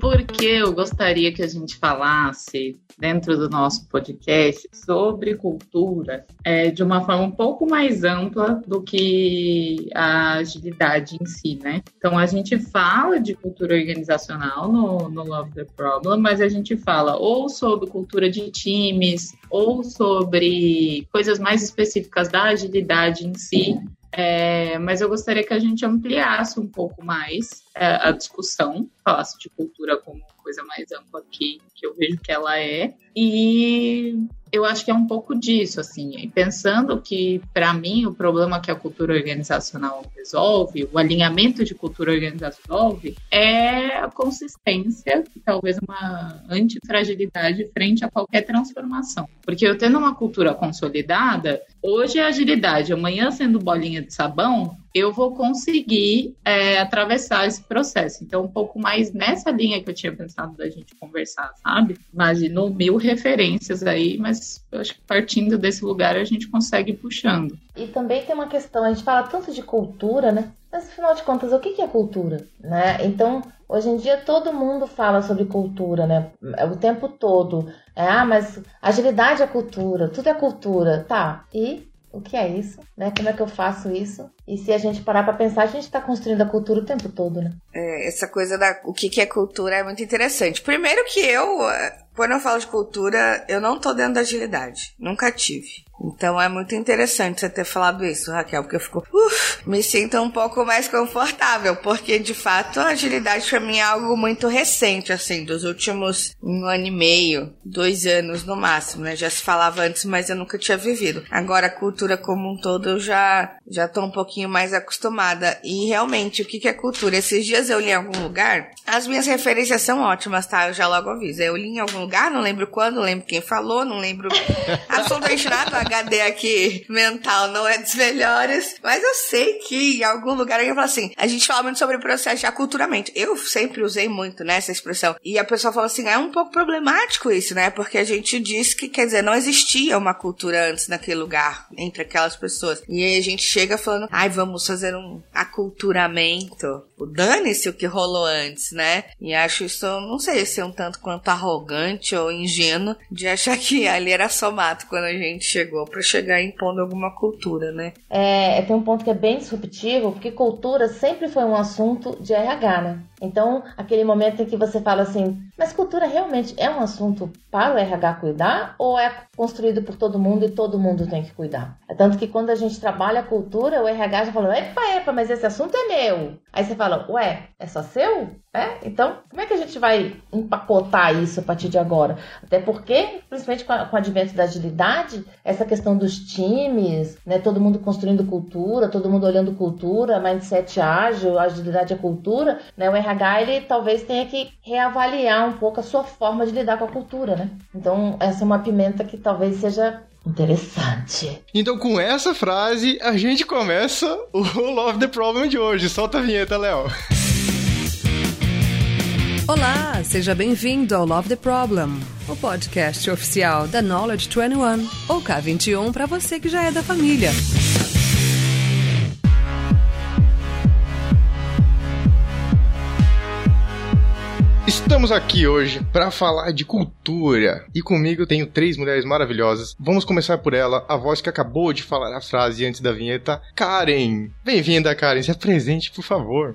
Porque eu gostaria que a gente falasse dentro do nosso podcast sobre cultura é, de uma forma um pouco mais ampla do que a agilidade em si, né? Então a gente fala de cultura organizacional no, no Love the Problem, mas a gente fala ou sobre cultura de times, ou sobre coisas mais específicas da agilidade em si. É, mas eu gostaria que a gente ampliasse um pouco mais a discussão, falasse de cultura como coisa mais ampla que, que eu vejo que ela é. E eu acho que é um pouco disso, assim, e pensando que, para mim, o problema que a cultura organizacional resolve, o alinhamento de cultura organizacional resolve, é a consistência talvez uma antifragilidade frente a qualquer transformação. Porque eu tendo uma cultura consolidada, hoje é agilidade, amanhã sendo bolinha de sabão, eu vou conseguir é, atravessar esse processo. Então, um pouco mais nessa linha que eu tinha pensado da gente conversar, sabe? Imaginou mil referências aí, mas eu acho que partindo desse lugar a gente consegue ir puxando. E também tem uma questão, a gente fala tanto de cultura, né? Mas afinal de contas, o que é cultura? Né? Então, hoje em dia todo mundo fala sobre cultura, né? O tempo todo. É, ah, mas agilidade é cultura, tudo é cultura. Tá, e o que é isso, né? Como é que eu faço isso? E se a gente parar para pensar, a gente está construindo a cultura o tempo todo, né? É, essa coisa da o que, que é cultura é muito interessante. Primeiro que eu, eh, quando eu falo de cultura, eu não tô dentro da agilidade. Nunca tive. Então é muito interessante você ter falado isso, Raquel, porque eu fico, uf, me sinto um pouco mais confortável, porque de fato a agilidade para mim é algo muito recente, assim, dos últimos um ano e meio, dois anos no máximo, né? Já se falava antes, mas eu nunca tinha vivido. Agora a cultura como um todo eu já já tô um pouquinho mais acostumada. E realmente, o que, que é cultura? Esses dias eu li em algum lugar, as minhas referências são ótimas, tá? Eu já logo aviso. Eu li em algum lugar, não lembro quando, não lembro quem falou, não lembro absolutamente nada. HD aqui mental não é dos melhores, mas eu sei que em algum lugar alguém fala assim, a gente fala muito sobre o processo de aculturamento. Eu sempre usei muito, né, essa expressão. E a pessoa fala assim, é um pouco problemático isso, né, porque a gente diz que, quer dizer, não existia uma cultura antes naquele lugar, entre aquelas pessoas. E aí a gente chega falando, ai, vamos fazer um aculturamento. Dane-se o que rolou antes, né? E acho isso, não sei se é um tanto quanto arrogante ou ingênuo de achar que ali era só mato quando a gente chegou para chegar impondo alguma cultura, né? É, tem um ponto que é bem disruptivo, porque cultura sempre foi um assunto de RH, né? Então, aquele momento em que você fala assim, mas cultura realmente é um assunto para o RH cuidar ou é construído por todo mundo e todo mundo tem que cuidar? É tanto que quando a gente trabalha cultura, o RH já fala, epa, epa, mas esse assunto é meu. Aí você fala, ué, é só seu? É? Então, como é que a gente vai empacotar isso a partir de agora? Até porque, principalmente com, a, com o advento da agilidade, essa questão dos times, né, todo mundo construindo cultura, todo mundo olhando cultura, mindset ágil, agilidade é cultura, né, o RH ele talvez tenha que reavaliar um pouco a sua forma de lidar com a cultura, né? Então, essa é uma pimenta que talvez seja Interessante. Então, com essa frase, a gente começa o Love the Problem de hoje. Solta a vinheta, Léo. Olá, seja bem-vindo ao Love the Problem, o podcast oficial da Knowledge 21, ou K21 para você que já é da família. Estamos aqui hoje para falar de cultura. E comigo tenho três mulheres maravilhosas. Vamos começar por ela, a voz que acabou de falar a frase antes da vinheta, Karen. Bem-vinda, Karen. Se apresente, por favor.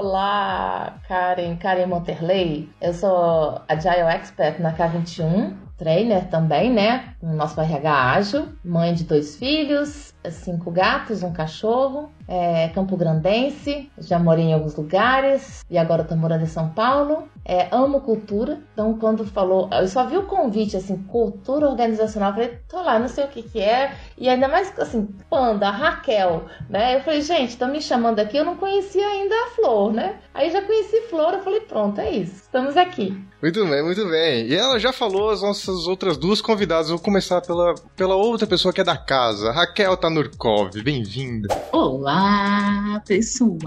Olá, Karen. Karen Monterley. Eu sou Agile Expert na K21, trainer também, né? No nosso RH ágil, mãe de dois filhos, cinco gatos, um cachorro é, Campo Grandense, já morei em alguns lugares e agora estou morando em São Paulo. É, amo cultura, então quando falou, eu só vi o convite assim, cultura organizacional, eu falei, tô lá, não sei o que que é, e ainda mais assim, Panda, a Raquel, né? Eu falei, gente, estão me chamando aqui, eu não conhecia ainda a Flor, né? Aí já conheci Flor, eu falei, pronto, é isso, estamos aqui. Muito bem, muito bem. E ela já falou as nossas outras duas convidadas. vou começar pela, pela outra pessoa que é da casa. Raquel tá no Nurkov, bem-vinda. Olá, pessoal!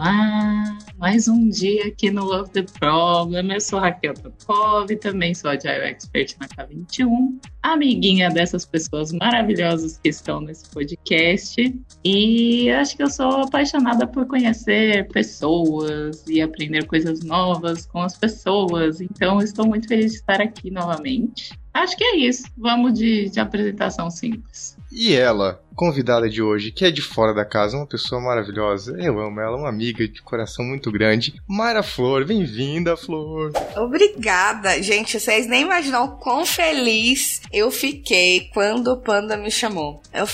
Mais um dia aqui no Love the Problem. Eu sou Raquel Nurkov, também sou a Agile Expert na K21, amiguinha dessas pessoas maravilhosas que estão nesse podcast. E acho que eu sou apaixonada por conhecer pessoas e aprender coisas novas com as pessoas. Então, estou muito feliz de estar aqui novamente. Acho que é isso. Vamos de, de apresentação simples. E ela, convidada de hoje, que é de fora da casa, uma pessoa maravilhosa. Eu amo ela, uma amiga de coração muito grande. Mayra Flor, bem-vinda, Flor. Obrigada, gente. Vocês nem imaginam quão feliz eu fiquei quando o Panda me chamou. Eu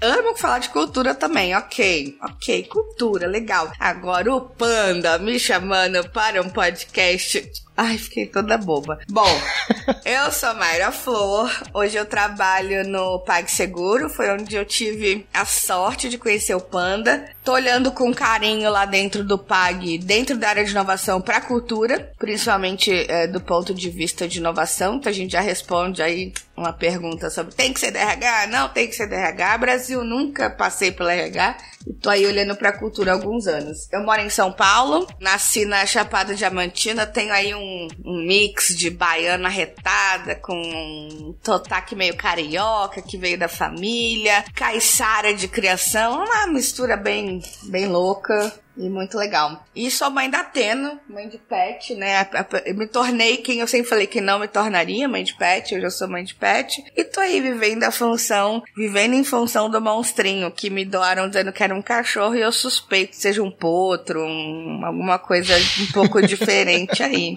amo falar de cultura também, ok. Ok, cultura, legal. Agora o Panda me chamando para um podcast Ai, fiquei toda boba. Bom, eu sou Mayra Flor. Hoje eu trabalho no PagSeguro. Foi onde eu tive a sorte de conhecer o Panda. Tô olhando com carinho lá dentro do Pag, dentro da área de inovação para cultura, principalmente é, do ponto de vista de inovação, que a gente já responde aí uma pergunta sobre tem que ser DRH? Não tem que ser DRH. Brasil, nunca passei pelo RH. E tô aí olhando pra cultura há alguns anos. Eu moro em São Paulo, nasci na Chapada Diamantina, tenho aí um, um mix de baiana retada com um sotaque meio carioca que veio da família, caiçara de criação, uma mistura bem, bem louca. E muito legal. E sou mãe da Teno, mãe de pet, né? Eu me tornei quem eu sempre falei que não me tornaria, mãe de pet. Hoje eu sou mãe de pet. E tô aí vivendo a função, vivendo em função do monstrinho que me doaram dizendo que era um cachorro e eu suspeito que seja um potro, um, alguma coisa um pouco diferente aí.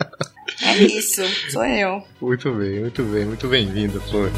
É isso, sou eu. Muito bem, muito bem, muito bem-vinda, Flor.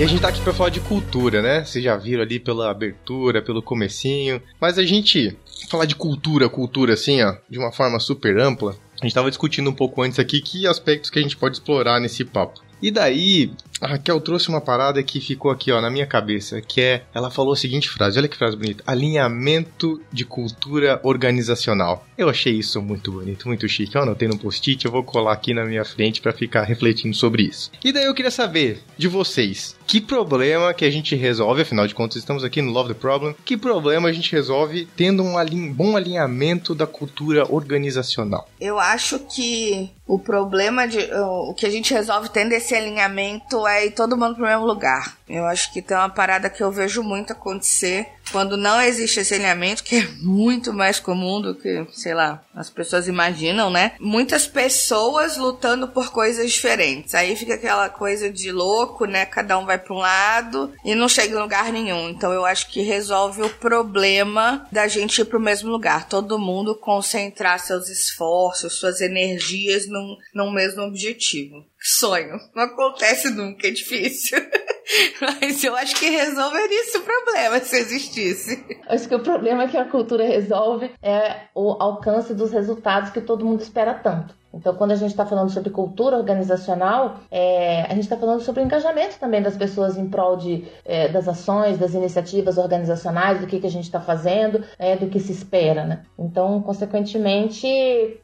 E a gente tá aqui pra falar de cultura, né? Vocês já viram ali pela abertura, pelo comecinho. Mas a gente falar de cultura, cultura assim, ó, de uma forma super ampla. A gente tava discutindo um pouco antes aqui que aspectos que a gente pode explorar nesse papo. E daí, a Raquel trouxe uma parada que ficou aqui, ó, na minha cabeça, que é, ela falou a seguinte frase, olha que frase bonita, alinhamento de cultura organizacional. Eu achei isso muito bonito, muito chique. Eu anotei no post-it, eu vou colar aqui na minha frente para ficar refletindo sobre isso. E daí eu queria saber de vocês, que problema que a gente resolve, afinal de contas estamos aqui no Love the Problem, que problema a gente resolve tendo um alin bom alinhamento da cultura organizacional? Eu acho que o problema de o que a gente resolve tendo esse alinhamento é ir todo mundo pro mesmo lugar. Eu acho que tem uma parada que eu vejo muito acontecer quando não existe esse alinhamento, que é muito mais comum do que, sei lá, as pessoas imaginam, né? Muitas pessoas lutando por coisas diferentes. Aí fica aquela coisa de louco, né? Cada um vai para um lado e não chega em lugar nenhum. Então eu acho que resolve o problema da gente ir para o mesmo lugar. Todo mundo concentrar seus esforços, suas energias num, num mesmo objetivo. Sonho. Não acontece nunca, é difícil. Mas eu acho que resolveria esse problema se existisse. Acho que o problema que a cultura resolve é o alcance dos resultados que todo mundo espera tanto. Então, quando a gente está falando sobre cultura organizacional, é, a gente está falando sobre o engajamento também das pessoas em prol de, é, das ações, das iniciativas organizacionais, do que, que a gente está fazendo, é, do que se espera. Né? Então, consequentemente,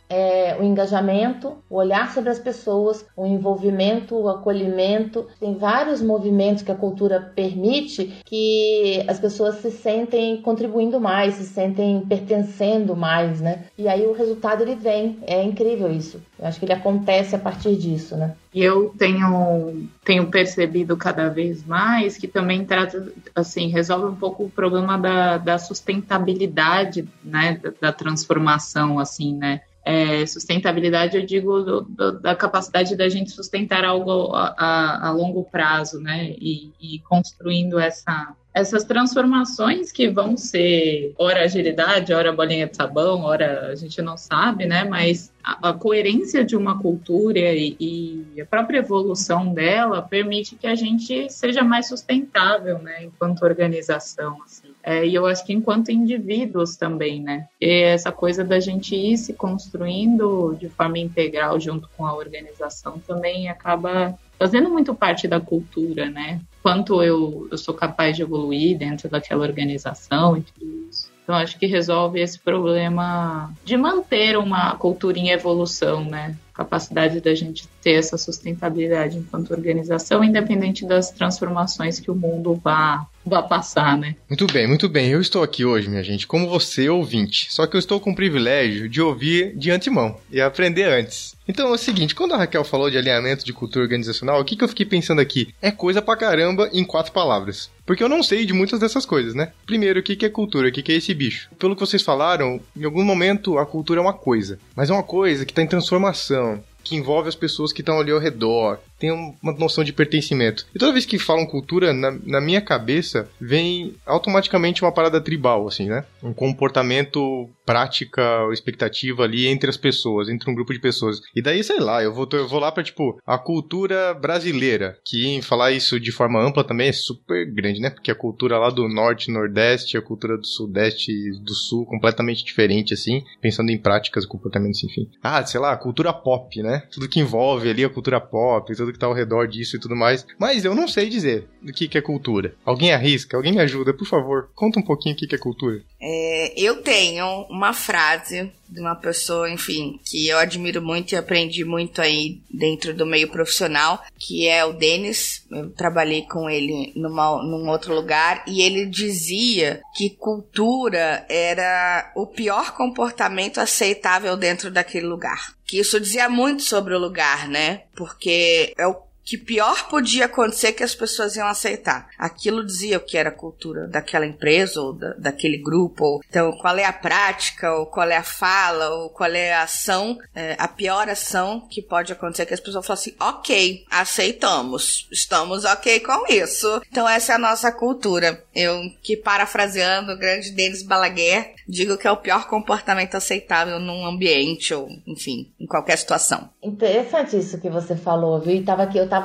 é, o engajamento, o olhar sobre as pessoas, o envolvimento, o acolhimento, tem vários movimentos que a cultura permite que as pessoas se sentem contribuindo mais, se sentem pertencendo mais, né? E aí o resultado ele vem, é incrível isso. Eu acho que ele acontece a partir disso, né? E eu tenho, tenho percebido cada vez mais que também trata, assim, resolve um pouco o problema da, da sustentabilidade, né, da, da transformação, assim, né? É, sustentabilidade, eu digo do, do, da capacidade da gente sustentar algo a, a, a longo prazo, né? E, e, construindo essa, essas transformações que vão ser hora agilidade, hora bolinha de sabão, hora a gente não sabe, né? Mas a, a coerência de uma cultura e, e, a própria evolução dela permite que a gente seja mais sustentável, né? Enquanto organização, assim. É, e eu acho que enquanto indivíduos também, né? E essa coisa da gente ir se construindo de forma integral junto com a organização também acaba fazendo muito parte da cultura, né? Quanto eu, eu sou capaz de evoluir dentro daquela organização e tudo isso. Então, acho que resolve esse problema de manter uma cultura em evolução, né? Capacidade da gente ter essa sustentabilidade enquanto organização, independente das transformações que o mundo vá vá passar, né? Muito bem, muito bem. Eu estou aqui hoje, minha gente, como você ouvinte. Só que eu estou com o privilégio de ouvir de antemão e aprender antes. Então é o seguinte, quando a Raquel falou de alinhamento de cultura organizacional, o que, que eu fiquei pensando aqui? É coisa pra caramba em quatro palavras. Porque eu não sei de muitas dessas coisas, né? Primeiro, o que, que é cultura? O que, que é esse bicho? Pelo que vocês falaram, em algum momento a cultura é uma coisa. Mas é uma coisa que está em transformação que envolve as pessoas que estão ali ao redor, tem uma noção de pertencimento. E toda vez que falam cultura, na, na, minha cabeça, vem automaticamente uma parada tribal, assim, né? Um comportamento, prática, expectativa ali entre as pessoas, entre um grupo de pessoas. E daí, sei lá, eu vou, eu vou lá pra, tipo, a cultura brasileira, que em falar isso de forma ampla também é super grande, né? Porque a cultura lá do norte, nordeste, a cultura do sudeste e do sul, completamente diferente, assim, pensando em práticas, comportamentos, enfim. Ah, sei lá, a cultura pop, né? Tudo que envolve ali a cultura pop, tudo que tá ao redor disso e tudo mais. Mas eu não sei dizer o que, que é cultura. Alguém arrisca? Alguém me ajuda, por favor. Conta um pouquinho o que, que é cultura. É, eu tenho uma frase de uma pessoa, enfim, que eu admiro muito e aprendi muito aí dentro do meio profissional, que é o Denis. Eu trabalhei com ele numa, num outro lugar e ele dizia que cultura era o pior comportamento aceitável dentro daquele lugar. Que isso dizia muito sobre o lugar, né? Porque é o que pior podia acontecer que as pessoas iam aceitar. Aquilo dizia o que era a cultura daquela empresa ou da, daquele grupo. Ou, então, qual é a prática, ou qual é a fala, ou qual é a ação, é, a pior ação que pode acontecer que as pessoas falam assim, ok, aceitamos, estamos ok com isso. Então, essa é a nossa cultura. Eu, que parafraseando o grande Denis Balaguer, digo que é o pior comportamento aceitável num ambiente ou, enfim, em qualquer situação. Interessante isso que você falou, viu? E tava aqui, eu tava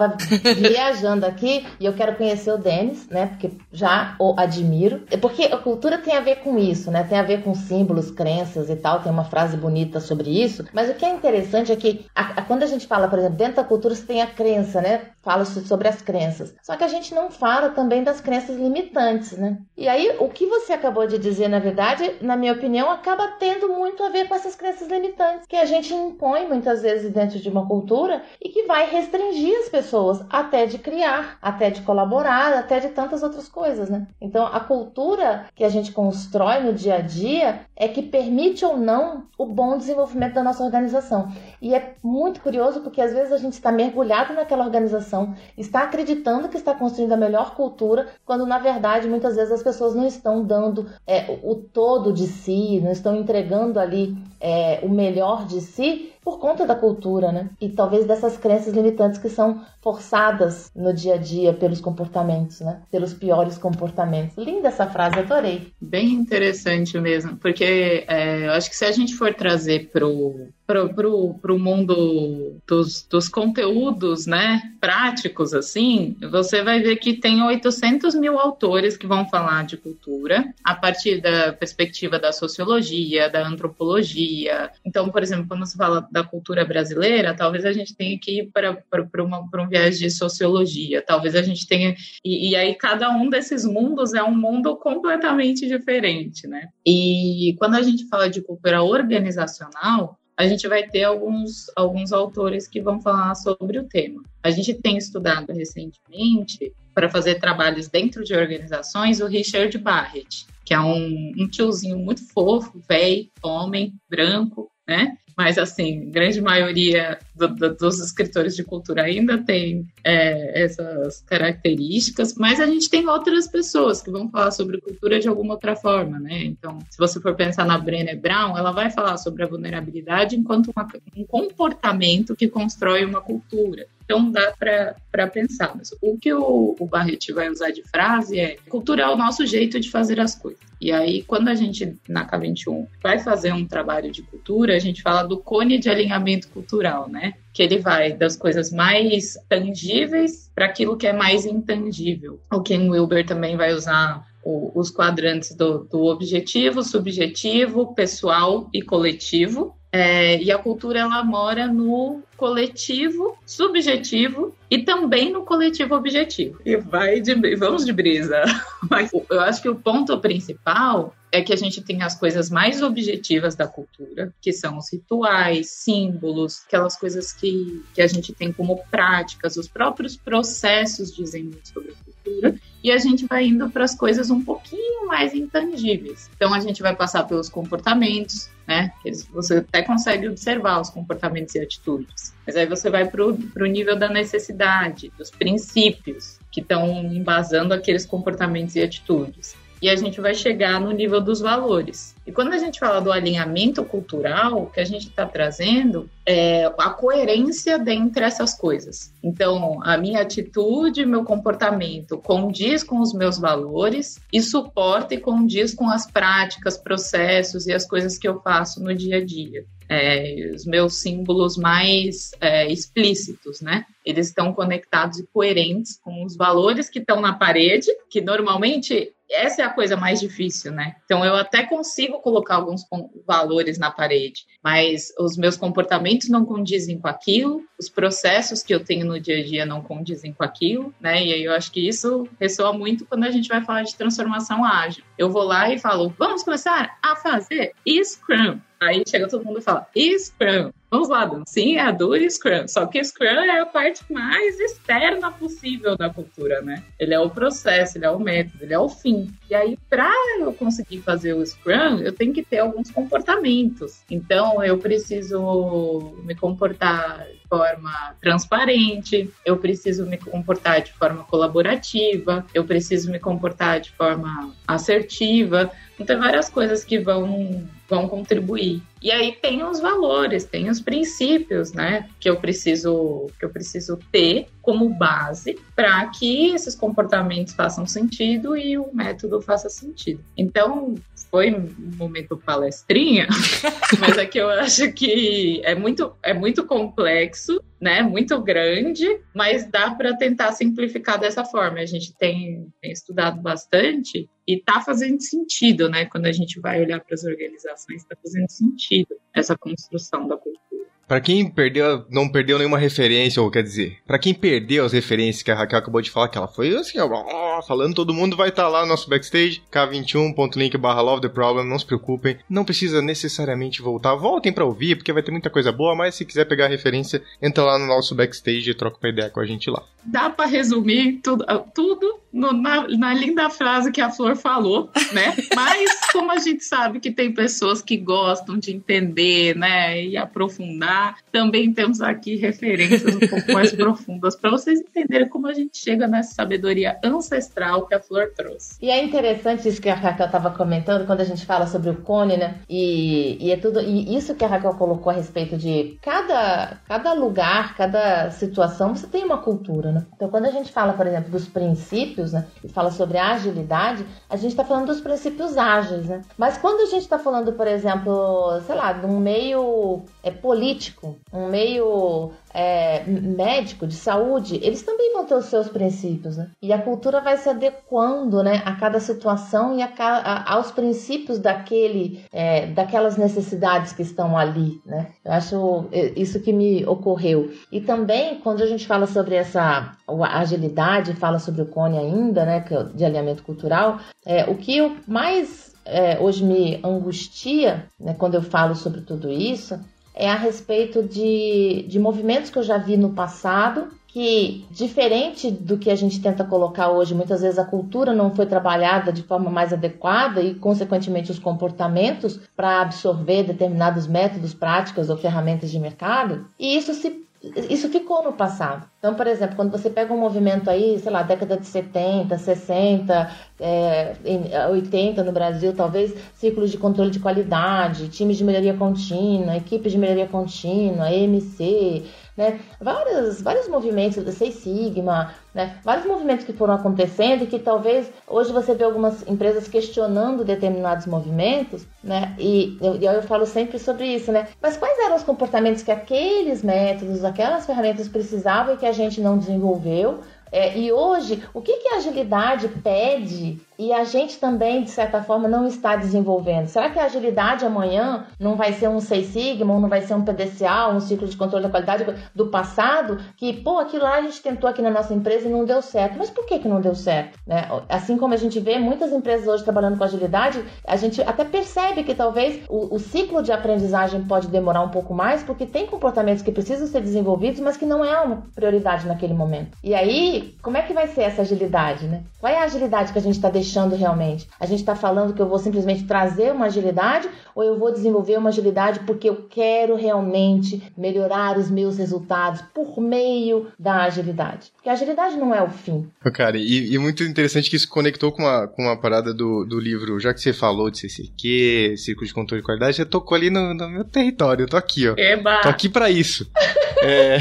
viajando aqui e eu quero conhecer o Denis, né? Porque já o admiro. É porque a cultura tem a ver com isso, né? Tem a ver com símbolos, crenças e tal. Tem uma frase bonita sobre isso. Mas o que é interessante é que a, a, quando a gente fala, por exemplo, dentro da cultura você tem a crença, né? Fala sobre as crenças. Só que a gente não fala também das crenças limitantes, né? E aí, o que você acabou de dizer, na verdade, na minha opinião, acaba tendo muito a ver com essas crenças limitantes que a gente impõe muitas vezes dentro de uma cultura e que vai restringir as pessoas até de criar, até de colaborar, até de tantas outras coisas, né? Então, a cultura que a gente constrói no dia a dia é que permite ou não o bom desenvolvimento da nossa organização. E é muito curioso porque às vezes a gente está mergulhado naquela organização, está acreditando que está construindo a melhor cultura, quando na verdade muitas vezes as pessoas não estão dando é, o todo de si, não estão entregando ali é, o melhor de si por conta da cultura, né? E talvez dessas crenças limitantes que são forçadas no dia a dia pelos comportamentos, né? Pelos piores comportamentos. Linda essa frase, adorei. Bem interessante mesmo, porque é, eu acho que se a gente for trazer pro pro, pro mundo dos, dos conteúdos, né, práticos, assim, você vai ver que tem 800 mil autores que vão falar de cultura a partir da perspectiva da sociologia, da antropologia. Então, por exemplo, quando se fala da cultura brasileira, talvez a gente tenha que ir para, para, para, para um viés de sociologia, talvez a gente tenha. E, e aí, cada um desses mundos é um mundo completamente diferente, né? E quando a gente fala de cultura organizacional, a gente vai ter alguns, alguns autores que vão falar sobre o tema. A gente tem estudado recentemente, para fazer trabalhos dentro de organizações, o Richard Barrett, que é um, um tiozinho muito fofo, velho, homem, branco, né? Mas, assim, grande maioria do, do, dos escritores de cultura ainda tem é, essas características, mas a gente tem outras pessoas que vão falar sobre cultura de alguma outra forma, né? Então, se você for pensar na Brené Brown, ela vai falar sobre a vulnerabilidade enquanto uma, um comportamento que constrói uma cultura. Então dá para pensar. Mas o que o, o Barrett vai usar de frase é cultura é o nosso jeito de fazer as coisas. E aí, quando a gente, na K21, vai fazer um trabalho de cultura, a gente fala do cone de alinhamento cultural, né? Que ele vai das coisas mais tangíveis para aquilo que é mais intangível. O Ken Wilber também vai usar o, os quadrantes do, do objetivo, subjetivo, pessoal e coletivo. É, e a cultura ela mora no coletivo subjetivo e também no coletivo objetivo. E vai de vamos de brisa. Mas eu acho que o ponto principal é que a gente tem as coisas mais objetivas da cultura, que são os rituais, símbolos, aquelas coisas que, que a gente tem como práticas, os próprios processos dizem muito sobre a cultura e a gente vai indo para as coisas um pouquinho mais intangíveis. Então a gente vai passar pelos comportamentos, né? Você até consegue observar os comportamentos e atitudes. Mas aí você vai para o nível da necessidade, dos princípios que estão embasando aqueles comportamentos e atitudes e a gente vai chegar no nível dos valores. E quando a gente fala do alinhamento cultural, o que a gente está trazendo é a coerência dentre essas coisas. Então, a minha atitude, meu comportamento condiz com os meus valores e suporta e condiz com as práticas, processos e as coisas que eu faço no dia a dia. É, os meus símbolos mais é, explícitos, né? Eles estão conectados e coerentes com os valores que estão na parede, que normalmente essa é a coisa mais difícil, né? Então eu até consigo colocar alguns valores na parede, mas os meus comportamentos não condizem com aquilo, os processos que eu tenho no dia a dia não condizem com aquilo, né? E aí eu acho que isso ressoa muito quando a gente vai falar de transformação ágil. Eu vou lá e falo, vamos começar a fazer Scrum. Aí chega todo mundo e fala, Scrum. Vamos lá, dancinha, do Scrum. Só que Scrum é a parte mais externa possível da cultura, né? Ele é o processo, ele é o método, ele é o fim. E aí, para eu conseguir fazer o Scrum, eu tenho que ter alguns comportamentos. Então, eu preciso me comportar de forma transparente, eu preciso me comportar de forma colaborativa, eu preciso me comportar de forma assertiva. Então, várias coisas que vão, vão contribuir. E aí tem os valores, tem os princípios, né, que eu preciso que eu preciso ter como base para que esses comportamentos façam sentido e o método faça sentido. Então, foi um momento palestrinha, mas é que eu acho que é muito, é muito complexo, né? Muito grande, mas dá para tentar simplificar dessa forma. A gente tem, tem estudado bastante e está fazendo sentido, né? Quando a gente vai olhar para as organizações, está fazendo sentido essa construção da cultura. Para quem perdeu, não perdeu nenhuma referência, ou quer dizer, para quem perdeu as referências que a Raquel acabou de falar, que ela foi assim, ó, falando, todo mundo vai estar tá lá no nosso backstage, k21.link barra love the problem, não se preocupem, não precisa necessariamente voltar, voltem para ouvir, porque vai ter muita coisa boa, mas se quiser pegar a referência, entra lá no nosso backstage e troca uma ideia com a gente lá. Dá para resumir tudo, tudo no, na, na linda frase que a Flor falou, né? Mas como a gente sabe que tem pessoas que gostam de entender, né, e aprofundar, também temos aqui referências um pouco mais profundas para vocês entenderem como a gente chega nessa sabedoria ancestral que a Flor trouxe. E é interessante isso que a Raquel estava comentando quando a gente fala sobre o cone, né? E, e é tudo e isso que a Raquel colocou a respeito de cada cada lugar, cada situação, você tem uma cultura, né? Então quando a gente fala, por exemplo, dos princípios, né? E fala sobre agilidade, a gente está falando dos princípios ágeis, né? Mas quando a gente está falando, por exemplo, sei lá, de um meio é, político político, um meio é, médico, de saúde, eles também vão ter os seus princípios, né? E a cultura vai se adequando, né, a cada situação e a, a, aos princípios daquele, é, daquelas necessidades que estão ali, né? Eu acho é, isso que me ocorreu. E também, quando a gente fala sobre essa agilidade, fala sobre o cone ainda, né, é de alinhamento cultural, é, o que eu mais é, hoje me angustia, né, quando eu falo sobre tudo isso, é a respeito de, de movimentos que eu já vi no passado que, diferente do que a gente tenta colocar hoje, muitas vezes a cultura não foi trabalhada de forma mais adequada e, consequentemente, os comportamentos para absorver determinados métodos, práticas ou ferramentas de mercado, e isso se isso ficou no passado. Então, por exemplo, quando você pega um movimento aí, sei lá, década de 70, 60, é, 80 no Brasil, talvez, ciclos de controle de qualidade, times de melhoria contínua, equipes de melhoria contínua, EMC, né? Vários, vários movimentos do Seis Sigma, né? Vários movimentos que foram acontecendo e que talvez hoje você vê algumas empresas questionando determinados movimentos, né? E eu, eu falo sempre sobre isso, né? Mas quais eram os comportamentos que aqueles métodos, aquelas ferramentas precisavam e que a gente não desenvolveu? É, e hoje, o que, que a agilidade pede e a gente também, de certa forma, não está desenvolvendo. Será que a agilidade amanhã não vai ser um Seis Sigma, não vai ser um PDCA, um ciclo de controle da qualidade do passado? Que, pô, aquilo lá a gente tentou aqui na nossa empresa e não deu certo. Mas por que, que não deu certo? Né? Assim como a gente vê muitas empresas hoje trabalhando com agilidade, a gente até percebe que talvez o, o ciclo de aprendizagem pode demorar um pouco mais, porque tem comportamentos que precisam ser desenvolvidos, mas que não é uma prioridade naquele momento. E aí, como é que vai ser essa agilidade, né? Qual é a agilidade que a gente está deixando realmente? A gente está falando que eu vou simplesmente trazer uma agilidade ou eu vou desenvolver uma agilidade porque eu quero realmente melhorar os meus resultados por meio da agilidade? Porque a agilidade não é o fim. Cara, e, e muito interessante que isso conectou com uma, com uma parada do, do livro, já que você falou de CCQ, Círculo de Controle de Qualidade, você tocou ali no, no meu território, eu tô aqui, ó. Eba! Tô aqui para isso. é,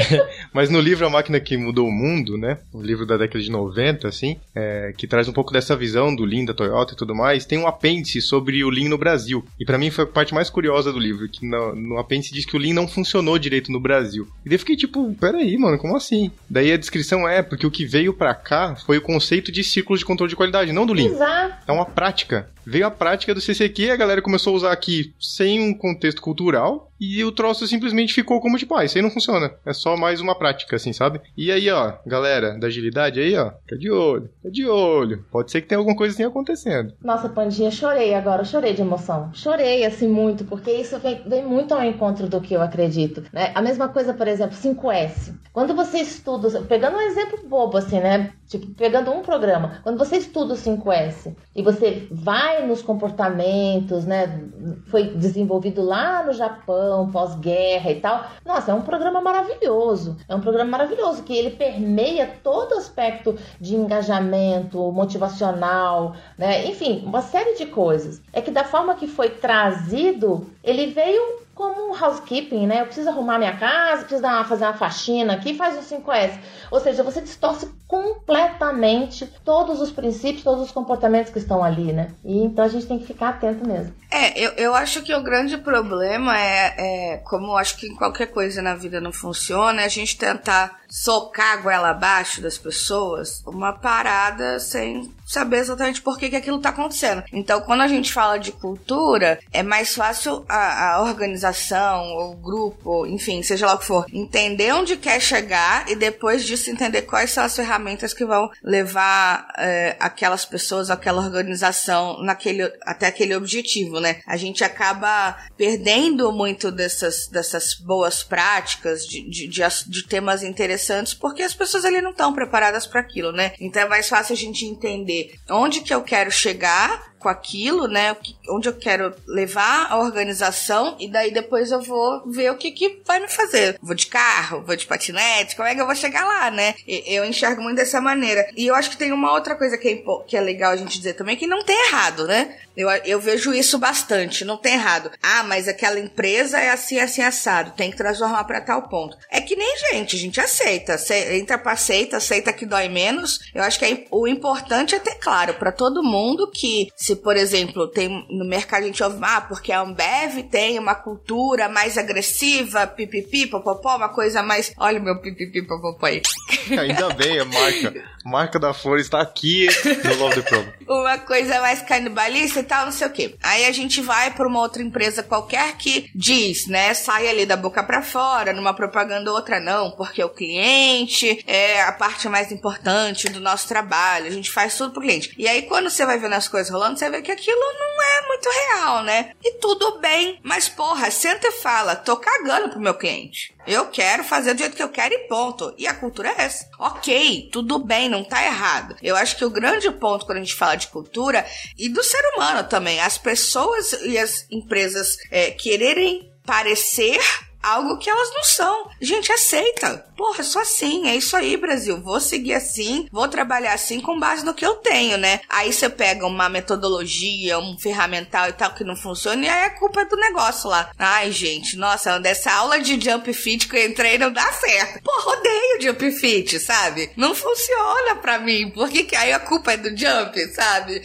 mas no livro A Máquina que Mudou o Mundo, né, o livro da década de 90, assim, é, que traz um pouco dessa visão do Lean, da Toyota e tudo mais, tem um apêndice sobre o Lean no Brasil. E para mim foi a parte mais curiosa do livro, que no, no apêndice diz que o Lean não funcionou direito no Brasil. E daí eu fiquei tipo, peraí, mano, como assim? Daí a descrição é, porque o que veio para cá foi o conceito de ciclos de controle de qualidade, não do Lean. Exato. É uma prática. Veio a prática do CCQ, a galera começou a usar aqui sem um contexto cultural, e o troço simplesmente ficou como tipo, ah, isso aí não funciona. É só mais uma prática, assim, sabe? E aí, ó, galera da agilidade aí, ó, fica de olho, fica de olho. Pode ser que tenha alguma coisa assim acontecendo. Nossa, Pandinha, chorei agora, chorei de emoção. Chorei, assim, muito, porque isso vem, vem muito ao encontro do que eu acredito, né? A mesma coisa, por exemplo, 5S. Quando você estuda, pegando um exemplo bobo, assim, né? Tipo, pegando um programa, quando você estuda o 5S e você vai nos comportamentos, né? Foi desenvolvido lá no Japão, pós-guerra e tal. Nossa, é um programa maravilhoso. É um programa maravilhoso que ele permeia todo aspecto de engajamento, motivacional, né? Enfim, uma série de coisas. É que da forma que foi trazido, ele veio como um housekeeping, né? Eu preciso arrumar minha casa, preciso dar uma, fazer uma faxina aqui, faz o 5S. Ou seja, você distorce completamente todos os princípios, todos os comportamentos que estão ali, né? E então a gente tem que ficar atento mesmo. É, eu, eu acho que o grande problema é, é, como acho que qualquer coisa na vida não funciona, é a gente tentar socar a goela abaixo das pessoas uma parada sem saber exatamente por que, que aquilo tá acontecendo. Então, quando a gente fala de cultura, é mais fácil a, a organização, o grupo, enfim, seja lá o que for, entender onde quer chegar e depois disso entender quais são as ferramentas que vão levar é, aquelas pessoas, aquela organização naquele, até aquele objetivo, né? A gente acaba perdendo muito dessas, dessas boas práticas, de, de, de, de temas interessantes, porque as pessoas ali não estão preparadas para aquilo, né? Então é mais fácil a gente entender onde que eu quero chegar com aquilo, né? Onde eu quero levar a organização e daí depois eu vou ver o que que vai me fazer. Vou de carro, vou de patinete, como é que eu vou chegar lá, né? Eu enxergo muito dessa maneira. E eu acho que tem uma outra coisa que é, que é legal a gente dizer também, que não tem errado, né? Eu, eu vejo isso bastante, não tem errado. Ah, mas aquela empresa é assim, assim, assado. Tem que transformar para tal ponto. É que nem gente, a gente aceita. Entra pra aceita, aceita que dói menos. Eu acho que é, o importante é ter claro para todo mundo que se, por exemplo, tem no mercado a gente ouve, ah, porque a Ambev tem uma cultura mais agressiva, pipipi, popopó, uma coisa mais. Olha o meu pipipi, popopó aí. Ainda bem, a marca. Marca da Folha está aqui no Love the Problem. uma coisa mais canibalista e tal, não sei o quê. Aí a gente vai para uma outra empresa qualquer que diz, né, sai ali da boca para fora, numa propaganda ou outra não, porque o cliente é a parte mais importante do nosso trabalho, a gente faz tudo pro cliente. E aí quando você vai vendo as coisas rolando, você vê que aquilo não é muito real, né? E tudo bem, mas porra, senta e fala, tô cagando pro meu cliente. Eu quero fazer do jeito que eu quero e ponto. E a cultura é essa. Ok, tudo bem, não tá errado. Eu acho que o grande ponto quando a gente fala de cultura e do ser humano também, as pessoas e as empresas é, quererem parecer algo que elas não são. Gente, aceita. Porra, só assim, é isso aí, Brasil. Vou seguir assim, vou trabalhar assim com base no que eu tenho, né? Aí você pega uma metodologia, um ferramental e tal que não funciona, e aí a culpa é do negócio lá. Ai, gente, nossa, dessa aula de jump fit que eu entrei não dá certo. Porra, odeio jump fit, sabe? Não funciona pra mim. Porque que aí a culpa é do jump, sabe?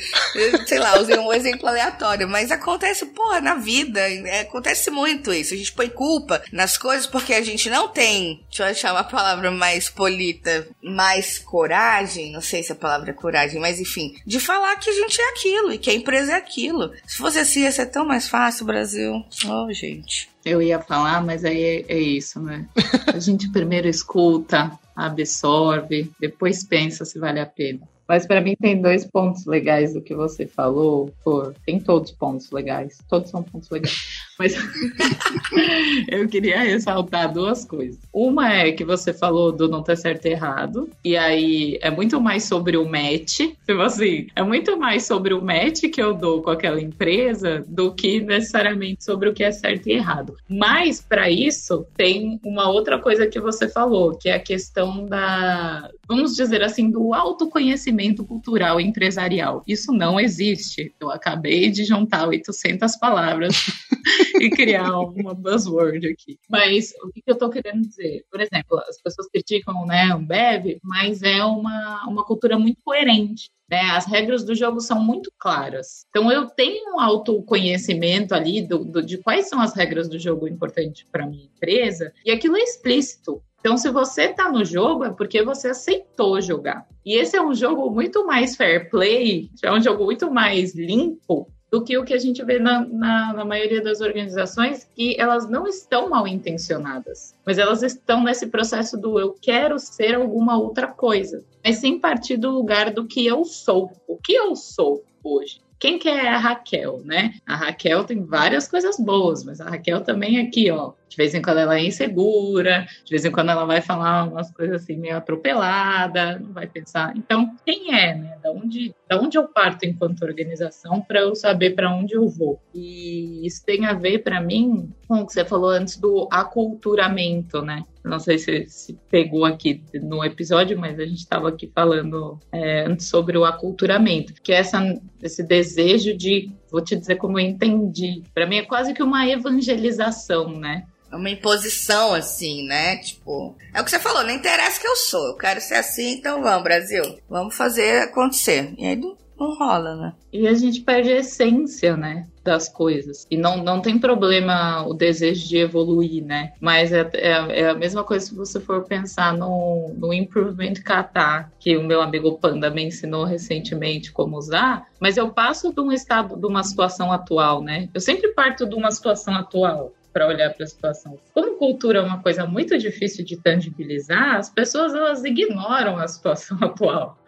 Sei lá, usei um exemplo aleatório, mas acontece, porra, na vida, acontece muito isso. A gente põe culpa nas coisas porque a gente não tem, deixa eu achar uma palavra mais polita, mais coragem, não sei se a palavra é coragem, mas enfim, de falar que a gente é aquilo e que a empresa é aquilo. Se fosse assim, ia ser tão mais fácil, Brasil. Oh, gente. Eu ia falar, mas aí é, é isso, né? A gente primeiro escuta, absorve, depois pensa se vale a pena. Mas para mim tem dois pontos legais do que você falou, por tem todos pontos legais, todos são pontos legais. Mas eu queria ressaltar duas coisas. Uma é que você falou do não ter certo e errado, e aí é muito mais sobre o match, tipo assim, é muito mais sobre o match que eu dou com aquela empresa do que necessariamente sobre o que é certo e errado. Mas para isso tem uma outra coisa que você falou, que é a questão da, vamos dizer assim, do autoconhecimento cultural empresarial. Isso não existe. Eu acabei de juntar 800 palavras e criar uma buzzword aqui. Mas o que, eu estou querendo dizer? Por exemplo, as pessoas criticam né, o Bev, mas é uma, uma cultura muito coerente. Né? As regras do jogo são muito claras. Então, eu tenho um autoconhecimento ali do, do de quais são as regras do jogo importantes para minha empresa, e aquilo é explícito. Então, se você está no jogo, é porque você aceitou jogar. E esse é um jogo muito mais fair play, é um jogo muito mais limpo do que o que a gente vê na, na, na, maioria das organizações, que elas não estão mal intencionadas, mas elas estão nesse processo do eu quero ser alguma outra coisa, mas sem partir do lugar do que eu sou. O que eu sou hoje? Quem que é a Raquel, né? A Raquel tem várias coisas boas, mas a Raquel também aqui, ó, de vez em quando ela é insegura, de vez em quando ela vai falar umas coisas assim meio atropelada, não vai pensar. Então, quem é, né? Da onde, da onde eu parto enquanto organização para eu saber para onde eu vou? E isso tem a ver para mim com o que você falou antes do aculturamento, né? Não sei se, se pegou aqui no episódio, mas a gente estava aqui falando é, sobre o aculturamento, que é essa, esse desejo de, vou te dizer como eu entendi, para mim é quase que uma evangelização, né? É uma imposição, assim, né? Tipo, é o que você falou, não interessa que eu sou, eu quero ser assim, então vamos, Brasil, vamos fazer acontecer. E aí não, não rola, né? E a gente perde a essência, né? Das coisas. E não, não tem problema o desejo de evoluir, né? Mas é, é, é, a mesma coisa se você for pensar no, no Improvement Kata, que o meu amigo Panda me ensinou recentemente como usar. Mas eu passo de um estado, de uma situação atual, né? Eu sempre parto de uma situação atual para olhar para a situação. Como cultura é uma coisa muito difícil de tangibilizar, as pessoas elas ignoram a situação atual.